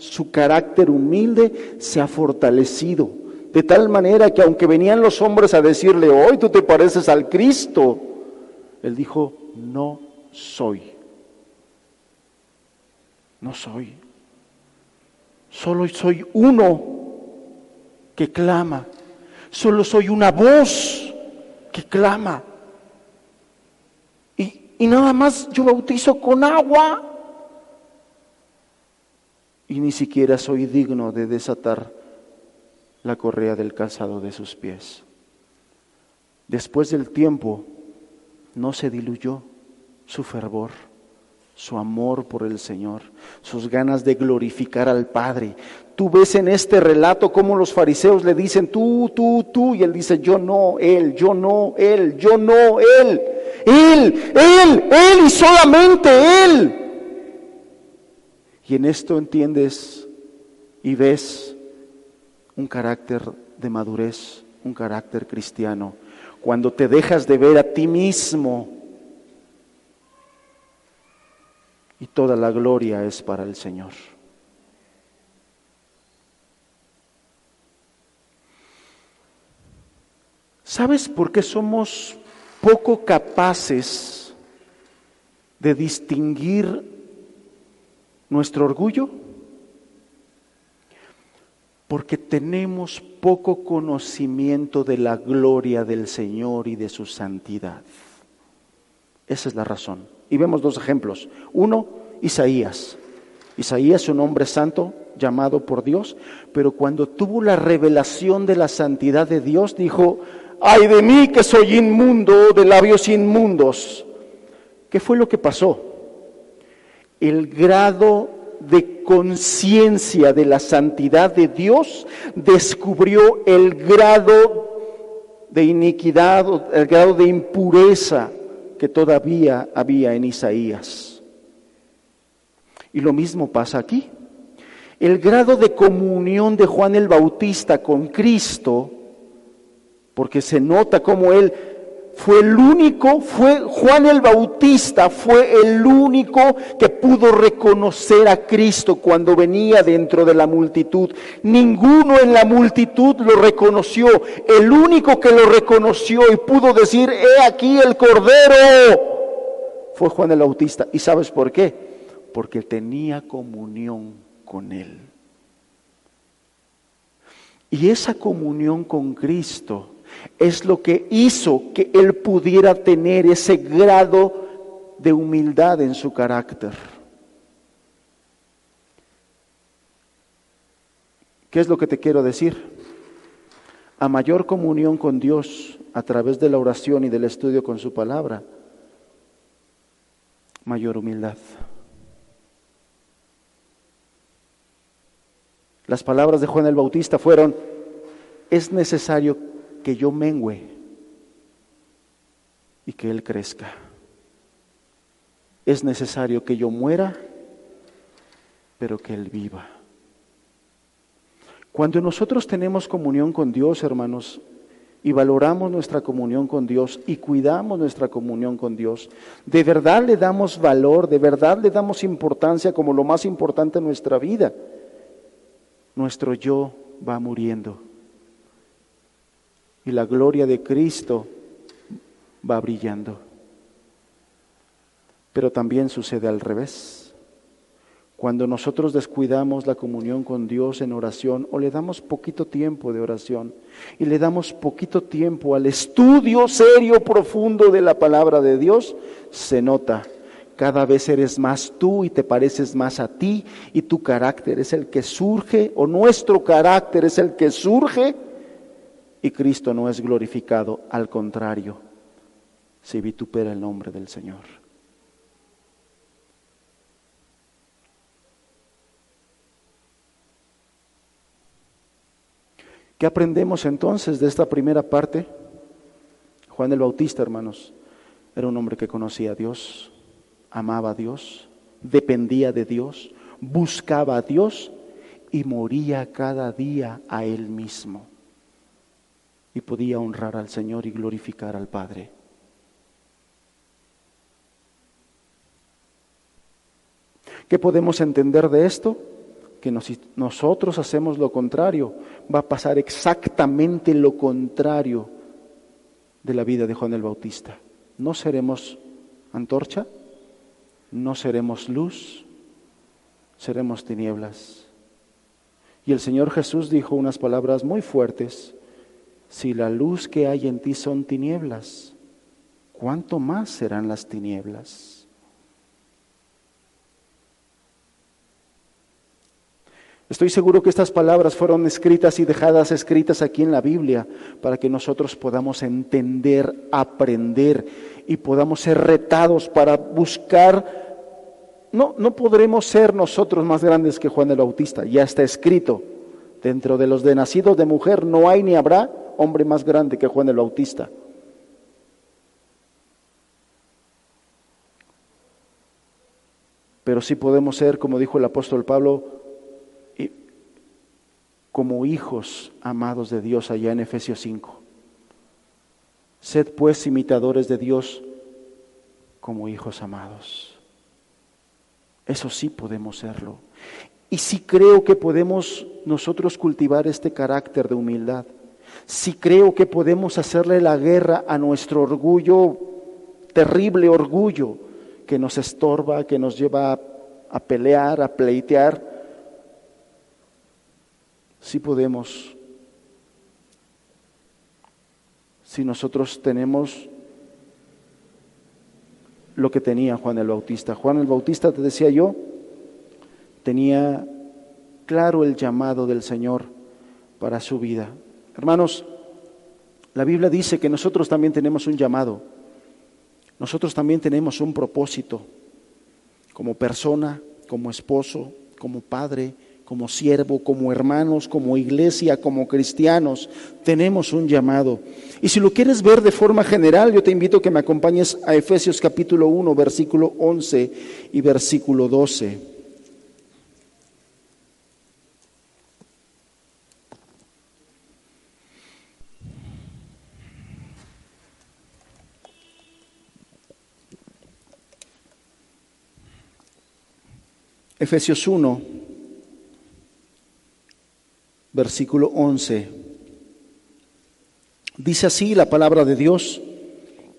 su carácter humilde se ha fortalecido. De tal manera que aunque venían los hombres a decirle, hoy tú te pareces al Cristo, él dijo, no soy. No soy. Solo soy uno que clama. Solo soy una voz que clama. Y, nada más yo bautizo con agua y ni siquiera soy digno de desatar la correa del calzado de sus pies. Después del tiempo no se diluyó su fervor, su amor por el Señor, sus ganas de glorificar al Padre. Tú ves en este relato cómo los fariseos le dicen tú, tú, tú, y él dice yo no, él, yo no, él, yo no, él, él, él, él y solamente él. Y en esto entiendes y ves un carácter de madurez, un carácter cristiano. Cuando te dejas de ver a ti mismo y toda la gloria es para el Señor. ¿Sabes por qué somos poco capaces de distinguir nuestro orgullo? Porque tenemos poco conocimiento de la gloria del Señor y de su santidad. Esa es la razón. Y vemos dos ejemplos. Uno, Isaías. Isaías, un hombre santo llamado por Dios, pero cuando tuvo la revelación de la santidad de Dios, dijo, ay de mí que soy inmundo, de labios inmundos. ¿Qué fue lo que pasó? el grado de conciencia de la santidad de Dios, descubrió el grado de iniquidad, el grado de impureza que todavía había en Isaías. Y lo mismo pasa aquí. El grado de comunión de Juan el Bautista con Cristo, porque se nota como él fue el único, fue Juan el Bautista, fue el único que pudo reconocer a Cristo cuando venía dentro de la multitud. Ninguno en la multitud lo reconoció. El único que lo reconoció y pudo decir, he aquí el Cordero, fue Juan el Bautista. ¿Y sabes por qué? Porque tenía comunión con Él. Y esa comunión con Cristo es lo que hizo que él pudiera tener ese grado de humildad en su carácter. ¿Qué es lo que te quiero decir? A mayor comunión con Dios a través de la oración y del estudio con su palabra, mayor humildad. Las palabras de Juan el Bautista fueron, es necesario que yo mengüe y que Él crezca. Es necesario que yo muera, pero que Él viva. Cuando nosotros tenemos comunión con Dios, hermanos, y valoramos nuestra comunión con Dios y cuidamos nuestra comunión con Dios, de verdad le damos valor, de verdad le damos importancia como lo más importante en nuestra vida, nuestro yo va muriendo y la gloria de Cristo va brillando. Pero también sucede al revés. Cuando nosotros descuidamos la comunión con Dios en oración o le damos poquito tiempo de oración y le damos poquito tiempo al estudio serio, profundo de la palabra de Dios, se nota. Cada vez eres más tú y te pareces más a ti y tu carácter es el que surge o nuestro carácter es el que surge y Cristo no es glorificado, al contrario, se vitupera el nombre del Señor. ¿Qué aprendemos entonces de esta primera parte? Juan el Bautista, hermanos, era un hombre que conocía a Dios, amaba a Dios, dependía de Dios, buscaba a Dios y moría cada día a él mismo. Y podía honrar al Señor y glorificar al Padre. ¿Qué podemos entender de esto? que nosotros hacemos lo contrario, va a pasar exactamente lo contrario de la vida de Juan el Bautista. No seremos antorcha, no seremos luz, seremos tinieblas. Y el Señor Jesús dijo unas palabras muy fuertes, si la luz que hay en ti son tinieblas, ¿cuánto más serán las tinieblas? Estoy seguro que estas palabras fueron escritas y dejadas escritas aquí en la Biblia para que nosotros podamos entender, aprender y podamos ser retados para buscar. No, no podremos ser nosotros más grandes que Juan el Bautista, ya está escrito. Dentro de los de nacidos de mujer no hay ni habrá hombre más grande que Juan el Bautista. Pero sí podemos ser, como dijo el apóstol Pablo, como hijos amados de Dios allá en Efesios 5. Sed pues imitadores de Dios como hijos amados. Eso sí podemos serlo. Y sí creo que podemos nosotros cultivar este carácter de humildad. Sí creo que podemos hacerle la guerra a nuestro orgullo, terrible orgullo, que nos estorba, que nos lleva a pelear, a pleitear si podemos, si nosotros tenemos lo que tenía Juan el Bautista. Juan el Bautista, te decía yo, tenía claro el llamado del Señor para su vida. Hermanos, la Biblia dice que nosotros también tenemos un llamado, nosotros también tenemos un propósito como persona, como esposo, como padre, como siervo, como hermanos, como iglesia, como cristianos, tenemos un llamado. Y si lo quieres ver de forma general, yo te invito a que me acompañes a Efesios capítulo 1, versículo 11 y versículo 12. Efesios 1, versículo 11. Dice así la palabra de Dios,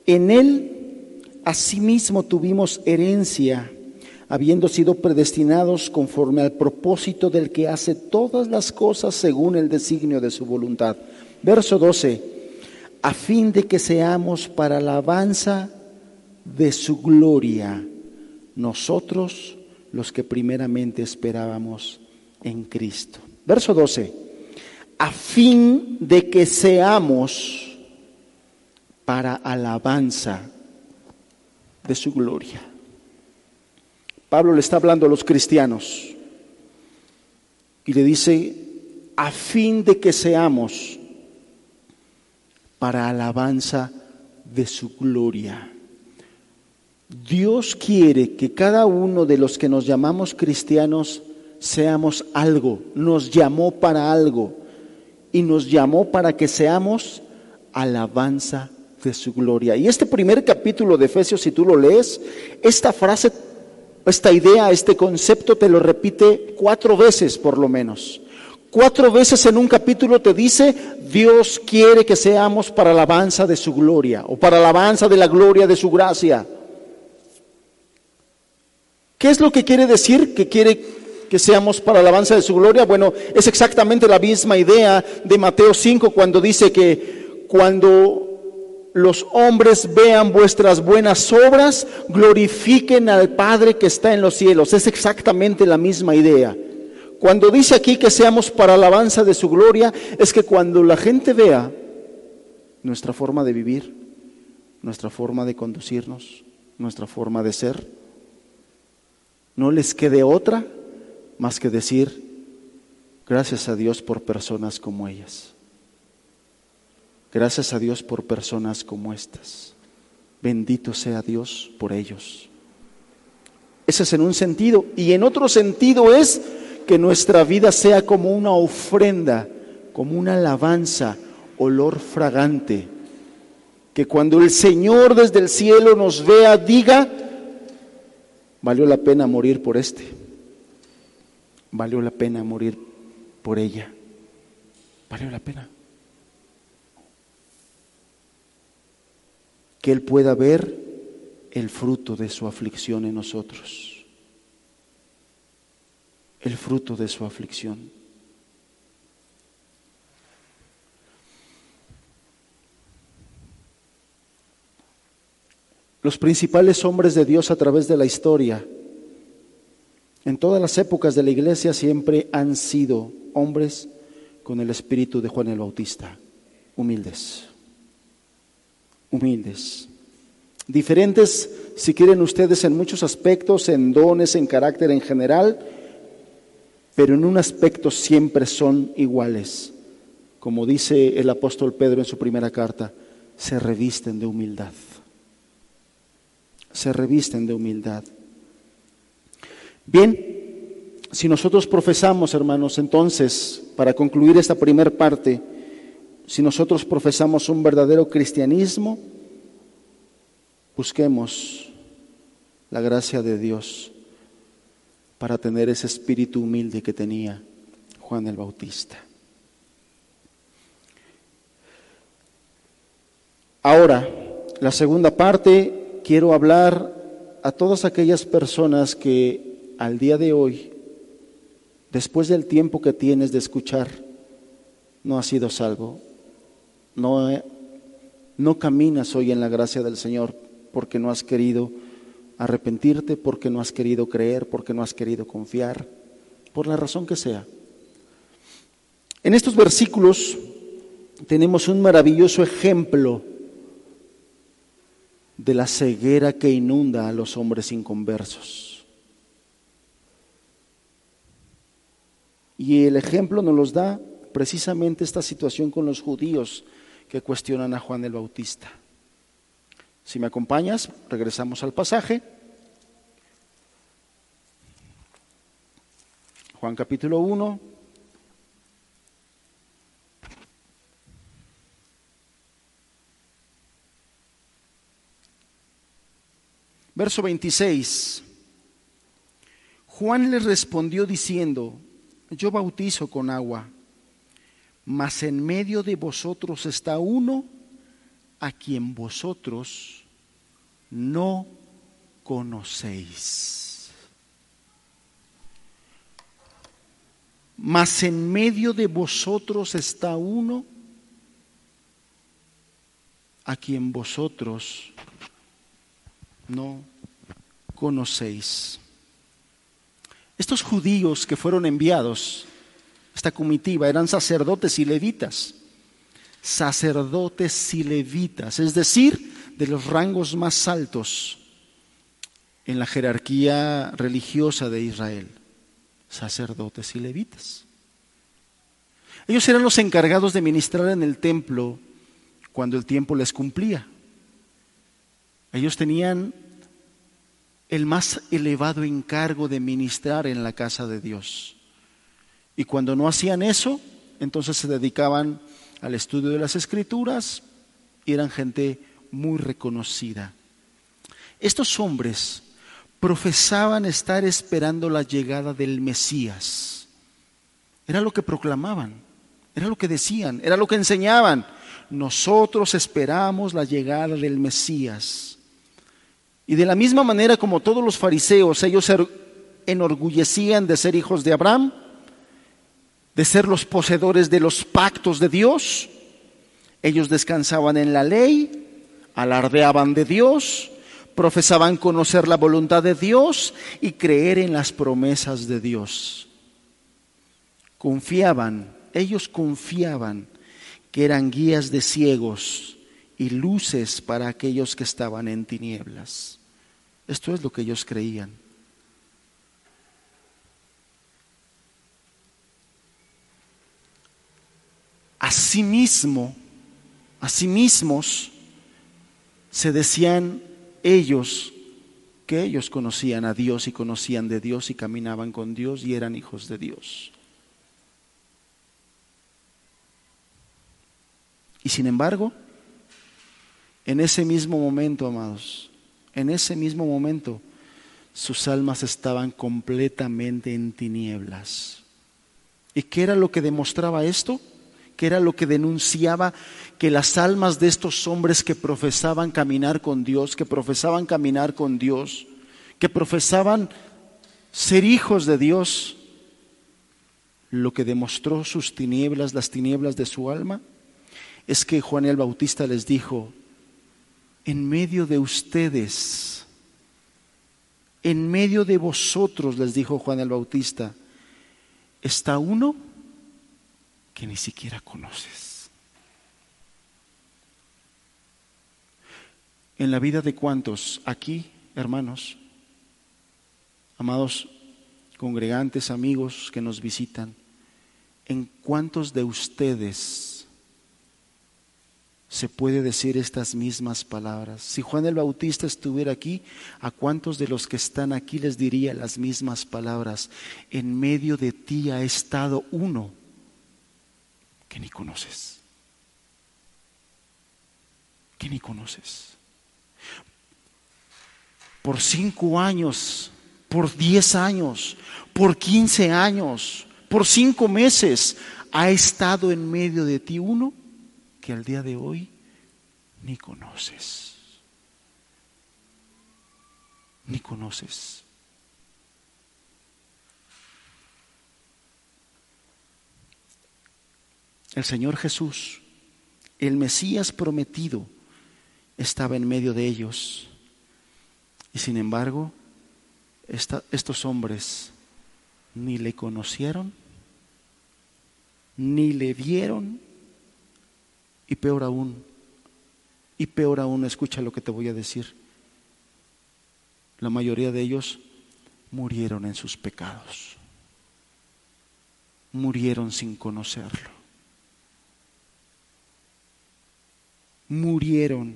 en él asimismo tuvimos herencia, habiendo sido predestinados conforme al propósito del que hace todas las cosas según el designio de su voluntad. Verso 12, a fin de que seamos para la alabanza de su gloria, nosotros los que primeramente esperábamos en Cristo. Verso 12, a fin de que seamos para alabanza de su gloria. Pablo le está hablando a los cristianos y le dice, a fin de que seamos para alabanza de su gloria. Dios quiere que cada uno de los que nos llamamos cristianos seamos algo, nos llamó para algo y nos llamó para que seamos alabanza de su gloria. Y este primer capítulo de Efesios, si tú lo lees, esta frase, esta idea, este concepto te lo repite cuatro veces por lo menos. Cuatro veces en un capítulo te dice, Dios quiere que seamos para alabanza de su gloria o para alabanza de la gloria de su gracia. ¿Qué es lo que quiere decir? Que quiere que seamos para alabanza de su gloria. Bueno, es exactamente la misma idea de Mateo 5 cuando dice que cuando los hombres vean vuestras buenas obras, glorifiquen al Padre que está en los cielos. Es exactamente la misma idea. Cuando dice aquí que seamos para alabanza de su gloria, es que cuando la gente vea nuestra forma de vivir, nuestra forma de conducirnos, nuestra forma de ser, no les quede otra más que decir, gracias a Dios por personas como ellas. Gracias a Dios por personas como estas. Bendito sea Dios por ellos. Ese es en un sentido. Y en otro sentido es que nuestra vida sea como una ofrenda, como una alabanza, olor fragante. Que cuando el Señor desde el cielo nos vea, diga, Valió la pena morir por este. Valió la pena morir por ella. Valió la pena. Que Él pueda ver el fruto de su aflicción en nosotros. El fruto de su aflicción. Los principales hombres de Dios a través de la historia, en todas las épocas de la iglesia, siempre han sido hombres con el espíritu de Juan el Bautista, humildes, humildes, diferentes, si quieren ustedes, en muchos aspectos, en dones, en carácter en general, pero en un aspecto siempre son iguales. Como dice el apóstol Pedro en su primera carta, se revisten de humildad se revisten de humildad. Bien, si nosotros profesamos, hermanos, entonces, para concluir esta primera parte, si nosotros profesamos un verdadero cristianismo, busquemos la gracia de Dios para tener ese espíritu humilde que tenía Juan el Bautista. Ahora, la segunda parte quiero hablar a todas aquellas personas que al día de hoy, después del tiempo que tienes de escuchar, no has sido salvo, no, no caminas hoy en la gracia del Señor porque no has querido arrepentirte, porque no has querido creer, porque no has querido confiar, por la razón que sea. En estos versículos tenemos un maravilloso ejemplo de la ceguera que inunda a los hombres inconversos. Y el ejemplo nos los da precisamente esta situación con los judíos que cuestionan a Juan el Bautista. Si me acompañas, regresamos al pasaje. Juan capítulo 1, Verso 26. Juan le respondió diciendo, yo bautizo con agua, mas en medio de vosotros está uno a quien vosotros no conocéis. Mas en medio de vosotros está uno a quien vosotros no conocéis. Estos judíos que fueron enviados, esta comitiva, eran sacerdotes y levitas. Sacerdotes y levitas, es decir, de los rangos más altos en la jerarquía religiosa de Israel. Sacerdotes y levitas. Ellos eran los encargados de ministrar en el templo cuando el tiempo les cumplía. Ellos tenían el más elevado encargo de ministrar en la casa de Dios. Y cuando no hacían eso, entonces se dedicaban al estudio de las escrituras y eran gente muy reconocida. Estos hombres profesaban estar esperando la llegada del Mesías. Era lo que proclamaban, era lo que decían, era lo que enseñaban. Nosotros esperamos la llegada del Mesías. Y de la misma manera como todos los fariseos, ellos se enorgullecían de ser hijos de Abraham, de ser los poseedores de los pactos de Dios. Ellos descansaban en la ley, alardeaban de Dios, profesaban conocer la voluntad de Dios y creer en las promesas de Dios. Confiaban, ellos confiaban que eran guías de ciegos y luces para aquellos que estaban en tinieblas. Esto es lo que ellos creían. Asimismo, asimismos, se decían ellos que ellos conocían a Dios y conocían de Dios y caminaban con Dios y eran hijos de Dios. Y sin embargo, en ese mismo momento, amados, en ese mismo momento, sus almas estaban completamente en tinieblas. ¿Y qué era lo que demostraba esto? ¿Qué era lo que denunciaba que las almas de estos hombres que profesaban caminar con Dios, que profesaban caminar con Dios, que profesaban ser hijos de Dios, lo que demostró sus tinieblas, las tinieblas de su alma, es que Juan el Bautista les dijo, en medio de ustedes, en medio de vosotros, les dijo Juan el Bautista, está uno que ni siquiera conoces. En la vida de cuantos aquí, hermanos, amados congregantes, amigos que nos visitan, en cuántos de ustedes se puede decir estas mismas palabras. Si Juan el Bautista estuviera aquí, ¿a cuántos de los que están aquí les diría las mismas palabras? En medio de ti ha estado uno que ni conoces. Que ni conoces. Por cinco años, por diez años, por quince años, por cinco meses, ha estado en medio de ti uno que al día de hoy ni conoces. Ni conoces. El Señor Jesús, el Mesías prometido, estaba en medio de ellos. Y sin embargo, estos hombres ni le conocieron, ni le vieron, y peor aún, y peor aún, escucha lo que te voy a decir. La mayoría de ellos murieron en sus pecados. Murieron sin conocerlo. Murieron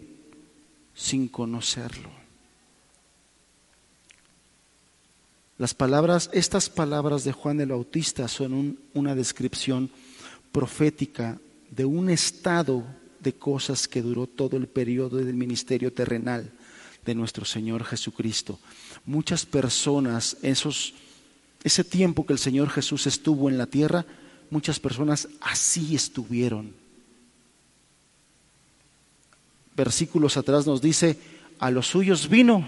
sin conocerlo. Las palabras, estas palabras de Juan el Bautista son una descripción profética de un estado de cosas que duró todo el periodo del ministerio terrenal de nuestro Señor Jesucristo. Muchas personas, esos, ese tiempo que el Señor Jesús estuvo en la tierra, muchas personas así estuvieron. Versículos atrás nos dice, a los suyos vino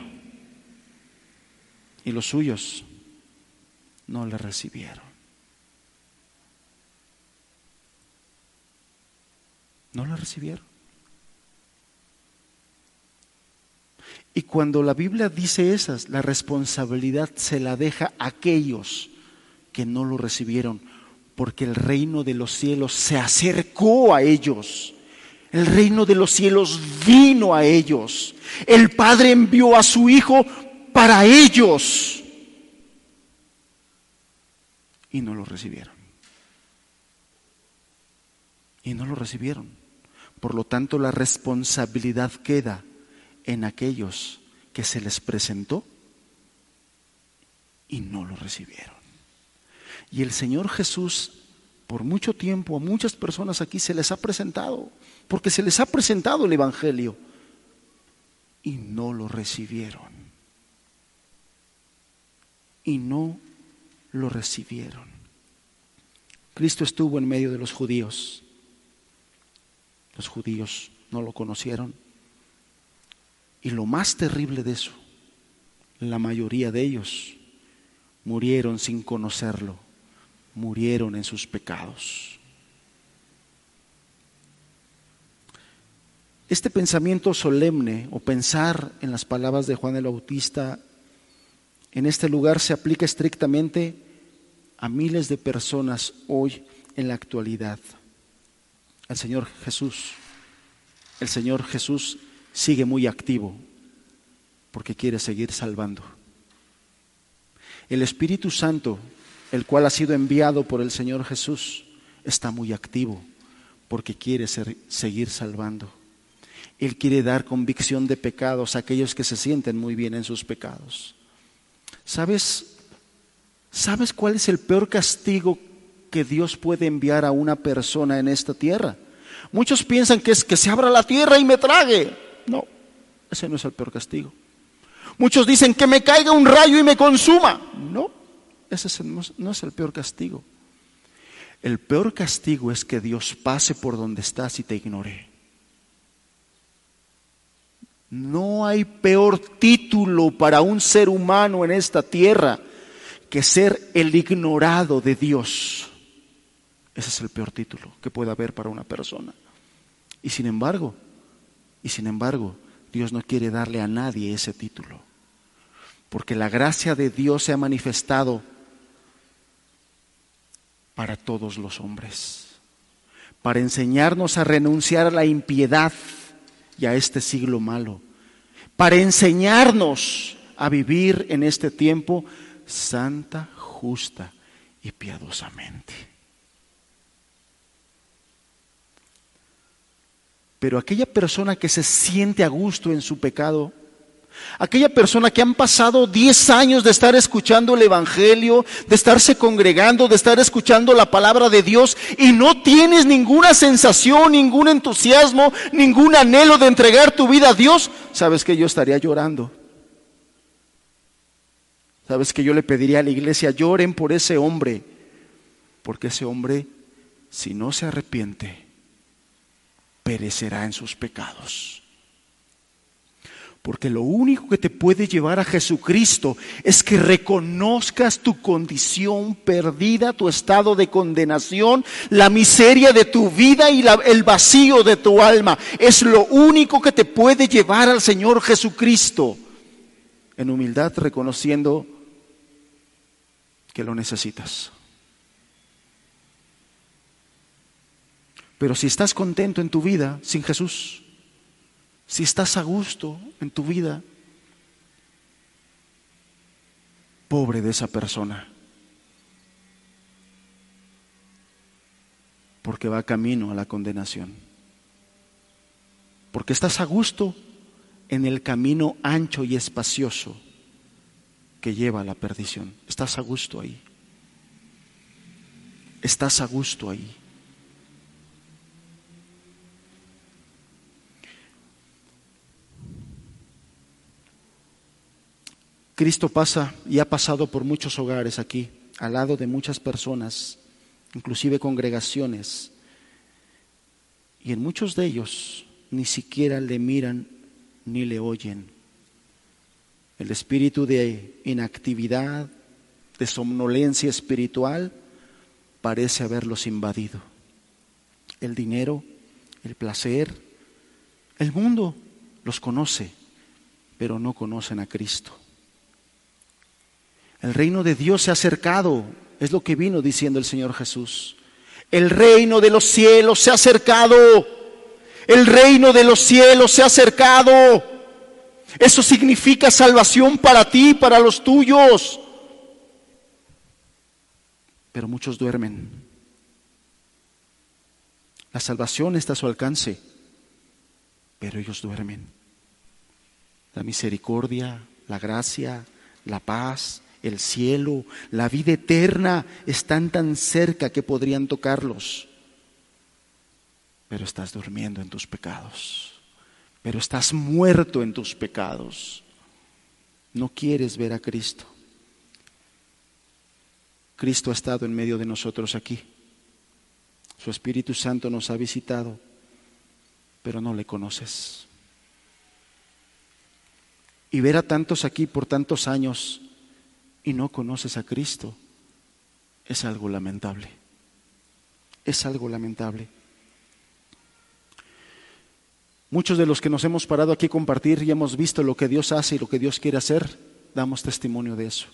y los suyos no le recibieron. No la recibieron. Y cuando la Biblia dice esas, la responsabilidad se la deja a aquellos que no lo recibieron, porque el reino de los cielos se acercó a ellos. El reino de los cielos vino a ellos. El Padre envió a su Hijo para ellos. Y no lo recibieron. Y no lo recibieron. Por lo tanto, la responsabilidad queda en aquellos que se les presentó y no lo recibieron. Y el Señor Jesús por mucho tiempo a muchas personas aquí se les ha presentado, porque se les ha presentado el Evangelio y no lo recibieron. Y no lo recibieron. Cristo estuvo en medio de los judíos. Los judíos no lo conocieron. Y lo más terrible de eso, la mayoría de ellos murieron sin conocerlo, murieron en sus pecados. Este pensamiento solemne o pensar en las palabras de Juan el Bautista en este lugar se aplica estrictamente a miles de personas hoy en la actualidad. El Señor Jesús, el Señor Jesús sigue muy activo porque quiere seguir salvando. El Espíritu Santo, el cual ha sido enviado por el Señor Jesús, está muy activo porque quiere seguir salvando. Él quiere dar convicción de pecados a aquellos que se sienten muy bien en sus pecados. ¿Sabes? ¿Sabes cuál es el peor castigo que Dios puede enviar a una persona en esta tierra? Muchos piensan que es que se abra la tierra y me trague. No, ese no es el peor castigo. Muchos dicen que me caiga un rayo y me consuma. No, ese no es el peor castigo. El peor castigo es que Dios pase por donde estás y te ignore. No hay peor título para un ser humano en esta tierra que ser el ignorado de Dios. Ese es el peor título que puede haber para una persona. Y sin embargo, y sin embargo, Dios no quiere darle a nadie ese título. Porque la gracia de Dios se ha manifestado para todos los hombres, para enseñarnos a renunciar a la impiedad y a este siglo malo, para enseñarnos a vivir en este tiempo santa, justa y piadosamente. Pero aquella persona que se siente a gusto en su pecado, Aquella persona que han pasado 10 años de estar escuchando el Evangelio, de estarse congregando, de estar escuchando la palabra de Dios y no tienes ninguna sensación, ningún entusiasmo, ningún anhelo de entregar tu vida a Dios, sabes que yo estaría llorando. Sabes que yo le pediría a la iglesia, lloren por ese hombre, porque ese hombre, si no se arrepiente, perecerá en sus pecados. Porque lo único que te puede llevar a Jesucristo es que reconozcas tu condición perdida, tu estado de condenación, la miseria de tu vida y el vacío de tu alma. Es lo único que te puede llevar al Señor Jesucristo. En humildad reconociendo que lo necesitas. Pero si estás contento en tu vida sin Jesús, si estás a gusto en tu vida, pobre de esa persona, porque va camino a la condenación, porque estás a gusto en el camino ancho y espacioso que lleva a la perdición. Estás a gusto ahí. Estás a gusto ahí. Cristo pasa y ha pasado por muchos hogares aquí, al lado de muchas personas, inclusive congregaciones, y en muchos de ellos ni siquiera le miran ni le oyen. El espíritu de inactividad, de somnolencia espiritual, parece haberlos invadido. El dinero, el placer, el mundo los conoce, pero no conocen a Cristo. El reino de Dios se ha acercado, es lo que vino diciendo el Señor Jesús. El reino de los cielos se ha acercado. El reino de los cielos se ha acercado. Eso significa salvación para ti, para los tuyos. Pero muchos duermen. La salvación está a su alcance, pero ellos duermen. La misericordia, la gracia, la paz, el cielo, la vida eterna están tan cerca que podrían tocarlos. Pero estás durmiendo en tus pecados, pero estás muerto en tus pecados. No quieres ver a Cristo. Cristo ha estado en medio de nosotros aquí. Su Espíritu Santo nos ha visitado, pero no le conoces. Y ver a tantos aquí por tantos años y no conoces a Cristo es algo lamentable. Es algo lamentable. Muchos de los que nos hemos parado aquí a compartir y hemos visto lo que Dios hace y lo que Dios quiere hacer, damos testimonio de eso.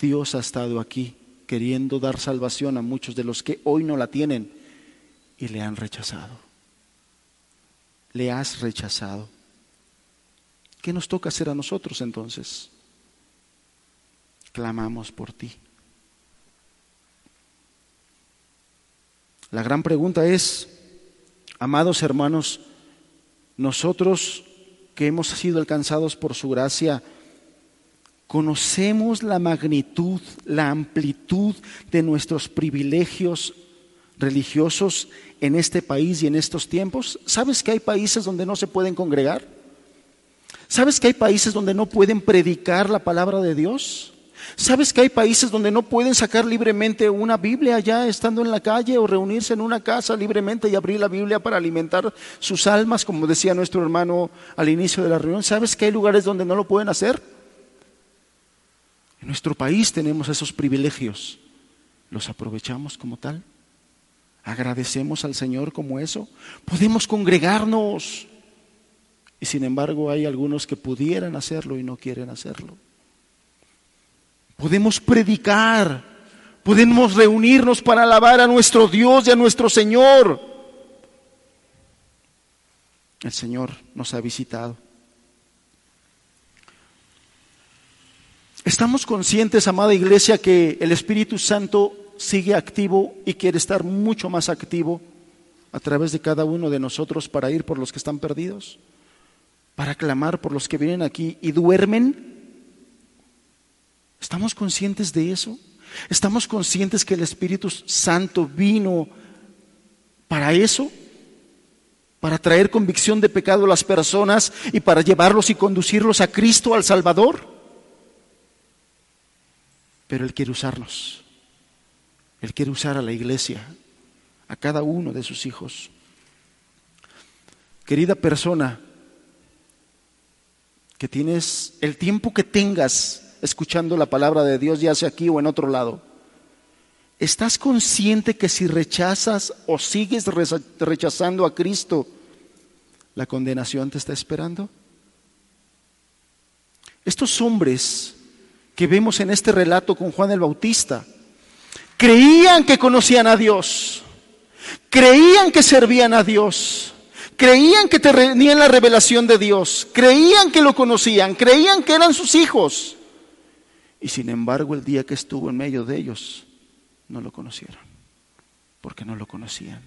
Dios ha estado aquí queriendo dar salvación a muchos de los que hoy no la tienen y le han rechazado. Le has rechazado. ¿Qué nos toca hacer a nosotros entonces? Clamamos por ti. La gran pregunta es, amados hermanos, nosotros que hemos sido alcanzados por su gracia, conocemos la magnitud, la amplitud de nuestros privilegios religiosos en este país y en estos tiempos. ¿Sabes que hay países donde no se pueden congregar? ¿Sabes que hay países donde no pueden predicar la palabra de Dios? ¿Sabes que hay países donde no pueden sacar libremente una Biblia ya estando en la calle o reunirse en una casa libremente y abrir la Biblia para alimentar sus almas, como decía nuestro hermano al inicio de la reunión? ¿Sabes que hay lugares donde no lo pueden hacer? En nuestro país tenemos esos privilegios. ¿Los aprovechamos como tal? ¿Agradecemos al Señor como eso? Podemos congregarnos. Y sin embargo hay algunos que pudieran hacerlo y no quieren hacerlo. Podemos predicar, podemos reunirnos para alabar a nuestro Dios y a nuestro Señor. El Señor nos ha visitado. Estamos conscientes, amada iglesia, que el Espíritu Santo sigue activo y quiere estar mucho más activo a través de cada uno de nosotros para ir por los que están perdidos, para clamar por los que vienen aquí y duermen ¿Estamos conscientes de eso? ¿Estamos conscientes que el Espíritu Santo vino para eso? Para traer convicción de pecado a las personas y para llevarlos y conducirlos a Cristo, al Salvador. Pero Él quiere usarnos. Él quiere usar a la iglesia, a cada uno de sus hijos. Querida persona, que tienes el tiempo que tengas escuchando la palabra de Dios, ya sea aquí o en otro lado. ¿Estás consciente que si rechazas o sigues rechazando a Cristo, la condenación te está esperando? Estos hombres que vemos en este relato con Juan el Bautista, creían que conocían a Dios, creían que servían a Dios, creían que tenían la revelación de Dios, creían que lo conocían, creían que eran sus hijos. Y sin embargo, el día que estuvo en medio de ellos, no lo conocieron, porque no lo conocían.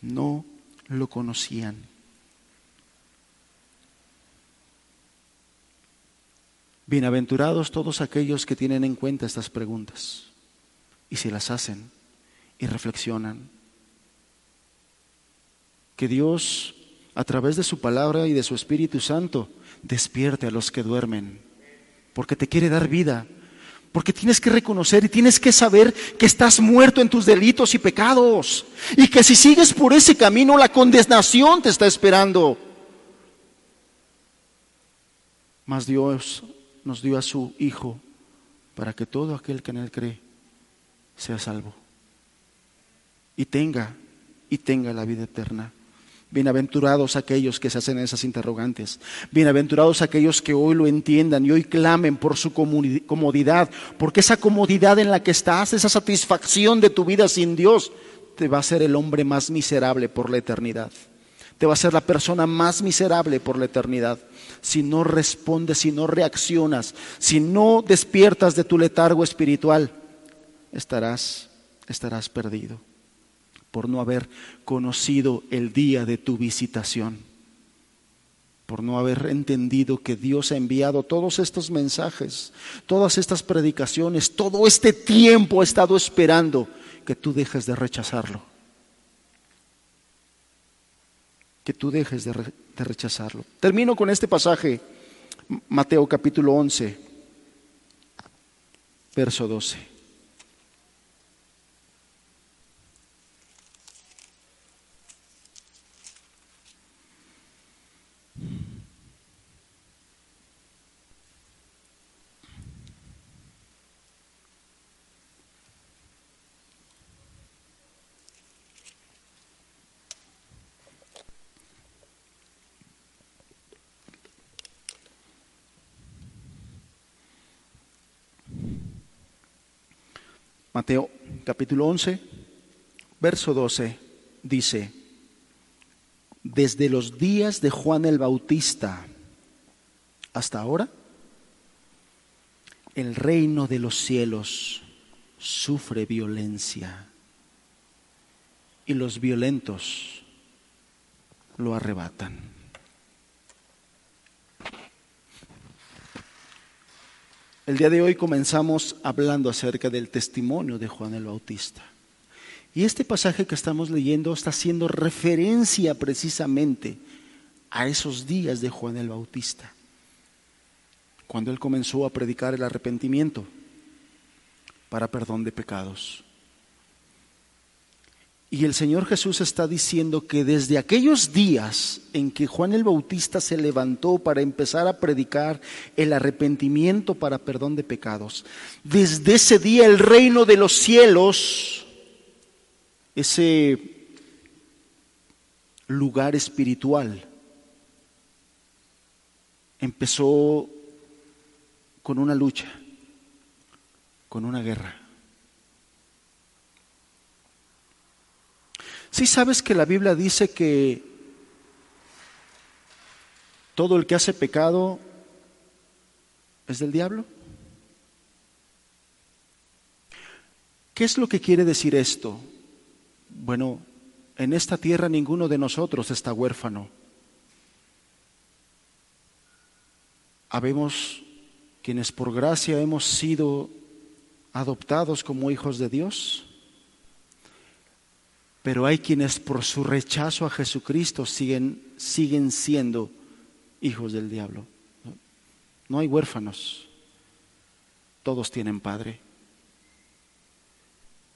No lo conocían. Bienaventurados todos aquellos que tienen en cuenta estas preguntas y se las hacen y reflexionan. Que Dios, a través de su palabra y de su Espíritu Santo, despierte a los que duermen, porque te quiere dar vida, porque tienes que reconocer y tienes que saber que estás muerto en tus delitos y pecados, y que si sigues por ese camino la condenación te está esperando. Mas Dios nos dio a su Hijo para que todo aquel que en Él cree sea salvo y tenga y tenga la vida eterna. Bienaventurados aquellos que se hacen esas interrogantes. Bienaventurados aquellos que hoy lo entiendan y hoy clamen por su comodidad, porque esa comodidad en la que estás, esa satisfacción de tu vida sin Dios, te va a ser el hombre más miserable por la eternidad. Te va a ser la persona más miserable por la eternidad. Si no respondes, si no reaccionas, si no despiertas de tu letargo espiritual, estarás, estarás perdido por no haber conocido el día de tu visitación, por no haber entendido que Dios ha enviado todos estos mensajes, todas estas predicaciones, todo este tiempo ha estado esperando que tú dejes de rechazarlo. Que tú dejes de, rechazarlo. Termino con este pasaje, Mateo capítulo 11, verso 12. Mateo capítulo 11, verso 12 dice, desde los días de Juan el Bautista hasta ahora, el reino de los cielos sufre violencia y los violentos lo arrebatan. El día de hoy comenzamos hablando acerca del testimonio de Juan el Bautista. Y este pasaje que estamos leyendo está haciendo referencia precisamente a esos días de Juan el Bautista, cuando él comenzó a predicar el arrepentimiento para perdón de pecados. Y el Señor Jesús está diciendo que desde aquellos días en que Juan el Bautista se levantó para empezar a predicar el arrepentimiento para perdón de pecados, desde ese día el reino de los cielos, ese lugar espiritual, empezó con una lucha, con una guerra. Si sabes que la Biblia dice que todo el que hace pecado es del diablo? ¿Qué es lo que quiere decir esto? Bueno, en esta tierra ninguno de nosotros está huérfano. Habemos quienes por gracia hemos sido adoptados como hijos de Dios. Pero hay quienes por su rechazo a Jesucristo siguen, siguen siendo hijos del diablo. No hay huérfanos, todos tienen padre.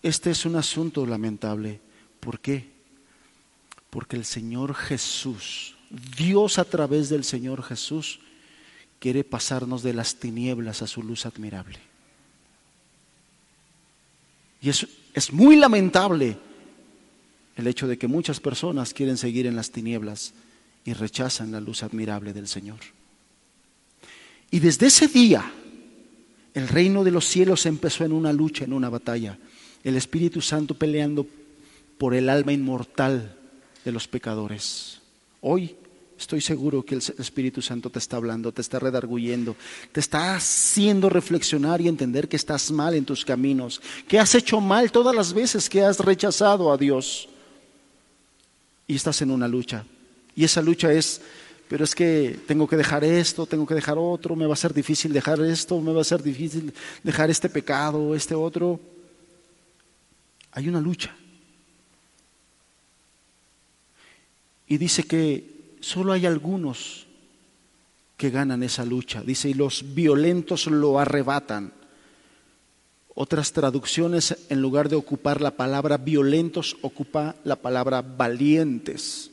Este es un asunto lamentable. ¿Por qué? Porque el Señor Jesús, Dios a través del Señor Jesús, quiere pasarnos de las tinieblas a su luz admirable. Y es, es muy lamentable el hecho de que muchas personas quieren seguir en las tinieblas y rechazan la luz admirable del Señor. Y desde ese día, el reino de los cielos empezó en una lucha, en una batalla. El Espíritu Santo peleando por el alma inmortal de los pecadores. Hoy estoy seguro que el Espíritu Santo te está hablando, te está redarguyendo, te está haciendo reflexionar y entender que estás mal en tus caminos, que has hecho mal todas las veces que has rechazado a Dios y estás en una lucha. Y esa lucha es, pero es que tengo que dejar esto, tengo que dejar otro, me va a ser difícil dejar esto, me va a ser difícil dejar este pecado, este otro. Hay una lucha. Y dice que solo hay algunos que ganan esa lucha. Dice, y los violentos lo arrebatan. Otras traducciones, en lugar de ocupar la palabra violentos, ocupa la palabra valientes.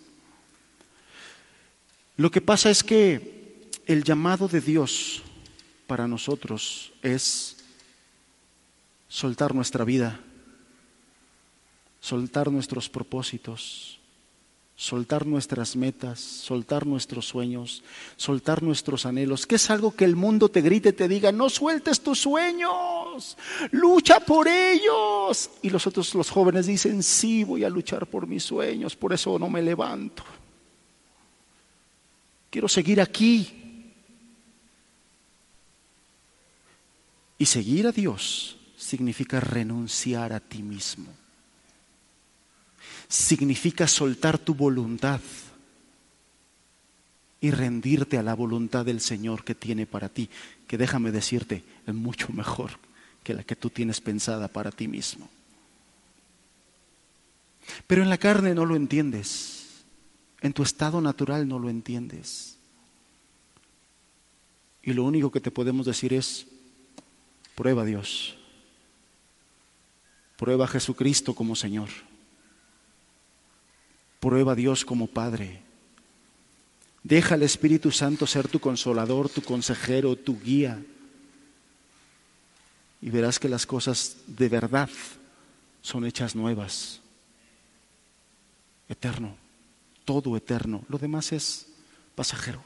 Lo que pasa es que el llamado de Dios para nosotros es soltar nuestra vida, soltar nuestros propósitos, soltar nuestras metas, soltar nuestros sueños, soltar nuestros anhelos, que es algo que el mundo te grite y te diga, no sueltes tus sueños, lucha por ellos. Y los otros, los jóvenes dicen, sí, voy a luchar por mis sueños, por eso no me levanto. Quiero seguir aquí. Y seguir a Dios significa renunciar a ti mismo significa soltar tu voluntad y rendirte a la voluntad del Señor que tiene para ti, que déjame decirte, es mucho mejor que la que tú tienes pensada para ti mismo. Pero en la carne no lo entiendes, en tu estado natural no lo entiendes. Y lo único que te podemos decir es, prueba a Dios, prueba a Jesucristo como Señor, prueba a Dios como Padre. Deja al Espíritu Santo ser tu consolador, tu consejero, tu guía. Y verás que las cosas de verdad son hechas nuevas eterno, todo eterno. Lo demás es pasajero.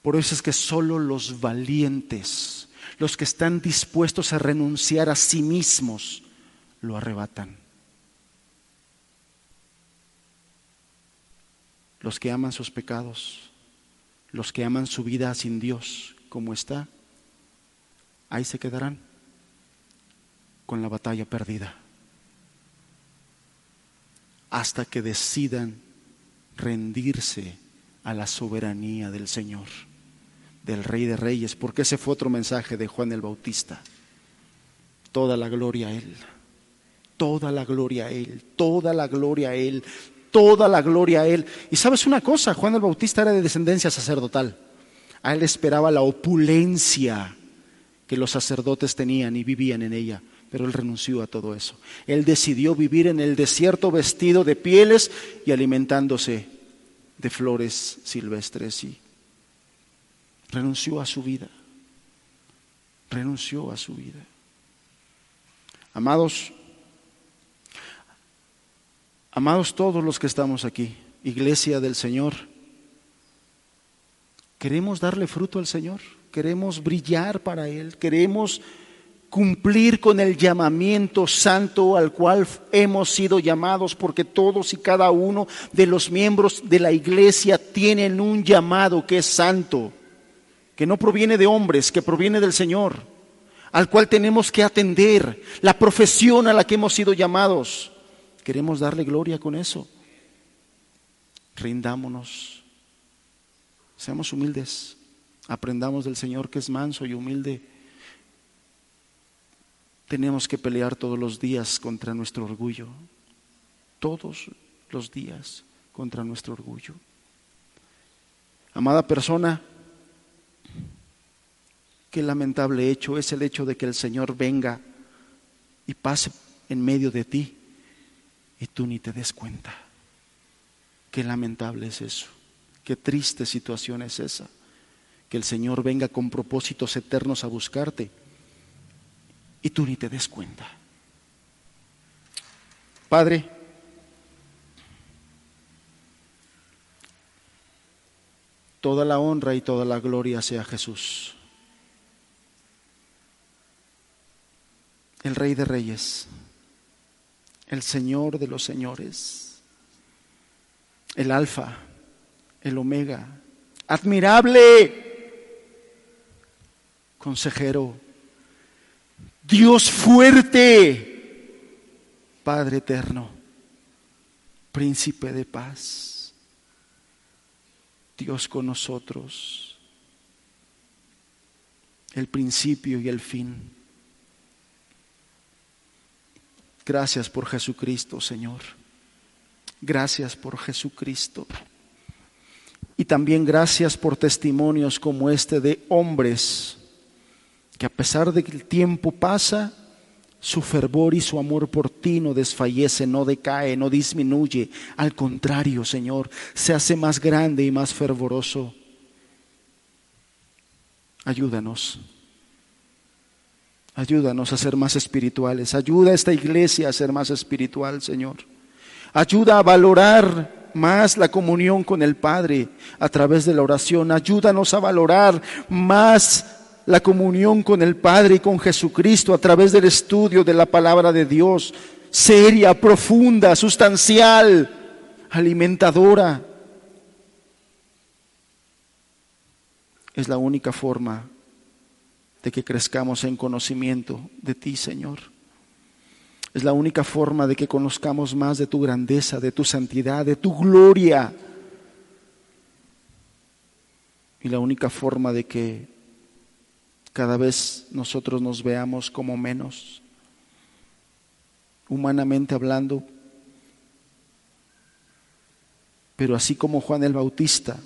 Por eso es que solo los valientes, los que están dispuestos a renunciar a sí mismos, lo arrebatan. Los que aman sus pecados, los que aman su vida sin Dios como está, ahí se quedarán con la batalla perdida hasta que decidan rendirse a la soberanía del Señor, del Rey de Reyes, porque ese fue otro mensaje de Juan el Bautista. Toda la gloria a Él, toda la gloria a Él, toda la gloria a Él, toda la gloria a Él. Y sabes una cosa, Juan el Bautista era de descendencia sacerdotal. A Él esperaba la opulencia que los sacerdotes tenían y vivían en ella pero él renunció a todo eso. Él decidió vivir en el desierto vestido de pieles y alimentándose de flores silvestres y renunció a su vida. Renunció a su vida. Amados, amados todos los que estamos aquí, iglesia del Señor, queremos darle fruto al Señor, queremos brillar para Él, queremos cumplir con el llamamiento santo al cual hemos sido llamados, porque todos y cada uno de los miembros de la iglesia tienen un llamado que es santo, que no proviene de hombres, que proviene del Señor, al cual tenemos que atender, la profesión a la que hemos sido llamados. Queremos darle gloria con eso. Rindámonos, seamos humildes, aprendamos del Señor que es manso y humilde. Tenemos que pelear todos los días contra nuestro orgullo, todos los días contra nuestro orgullo. Amada persona, qué lamentable hecho es el hecho de que el Señor venga y pase en medio de ti y tú ni te des cuenta. Qué lamentable es eso, qué triste situación es esa, que el Señor venga con propósitos eternos a buscarte y tú ni te des cuenta. Padre, toda la honra y toda la gloria sea Jesús, el Rey de Reyes, el Señor de los Señores, el Alfa, el Omega, admirable, consejero, Dios fuerte, Padre eterno, príncipe de paz, Dios con nosotros, el principio y el fin. Gracias por Jesucristo, Señor. Gracias por Jesucristo. Y también gracias por testimonios como este de hombres que a pesar de que el tiempo pasa, su fervor y su amor por ti no desfallece, no decae, no disminuye. Al contrario, Señor, se hace más grande y más fervoroso. Ayúdanos. Ayúdanos a ser más espirituales. Ayuda a esta iglesia a ser más espiritual, Señor. Ayuda a valorar más la comunión con el Padre a través de la oración. Ayúdanos a valorar más la comunión con el Padre y con Jesucristo a través del estudio de la palabra de Dios, seria, profunda, sustancial, alimentadora. Es la única forma de que crezcamos en conocimiento de ti, Señor. Es la única forma de que conozcamos más de tu grandeza, de tu santidad, de tu gloria. Y la única forma de que cada vez nosotros nos veamos como menos, humanamente hablando, pero así como Juan el Bautista,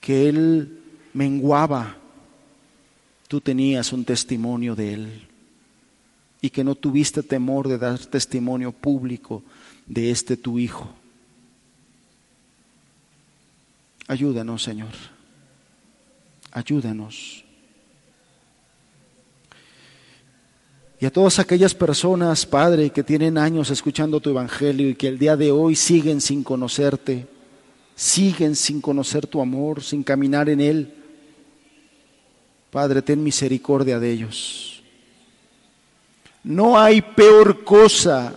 que él menguaba, tú tenías un testimonio de él y que no tuviste temor de dar testimonio público de este tu Hijo. Ayúdanos, Señor. Ayúdanos. Y a todas aquellas personas, Padre, que tienen años escuchando tu Evangelio y que el día de hoy siguen sin conocerte, siguen sin conocer tu amor, sin caminar en él. Padre, ten misericordia de ellos. No hay peor cosa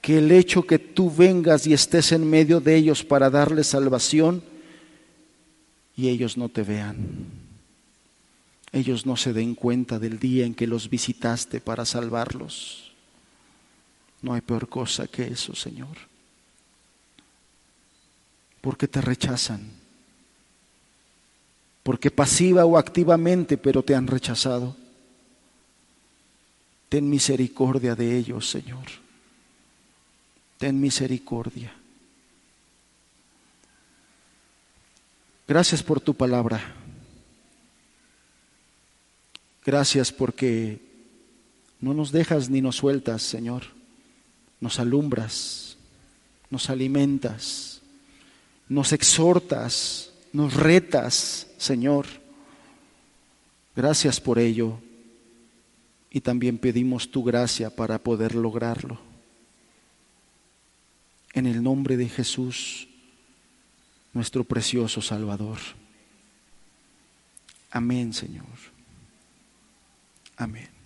que el hecho que tú vengas y estés en medio de ellos para darles salvación y ellos no te vean. Ellos no se den cuenta del día en que los visitaste para salvarlos. No hay peor cosa que eso, Señor. Porque te rechazan. Porque pasiva o activamente, pero te han rechazado. Ten misericordia de ellos, Señor. Ten misericordia. Gracias por tu palabra. Gracias porque no nos dejas ni nos sueltas, Señor. Nos alumbras, nos alimentas, nos exhortas, nos retas, Señor. Gracias por ello y también pedimos tu gracia para poder lograrlo. En el nombre de Jesús, nuestro precioso Salvador. Amén, Señor. Amén.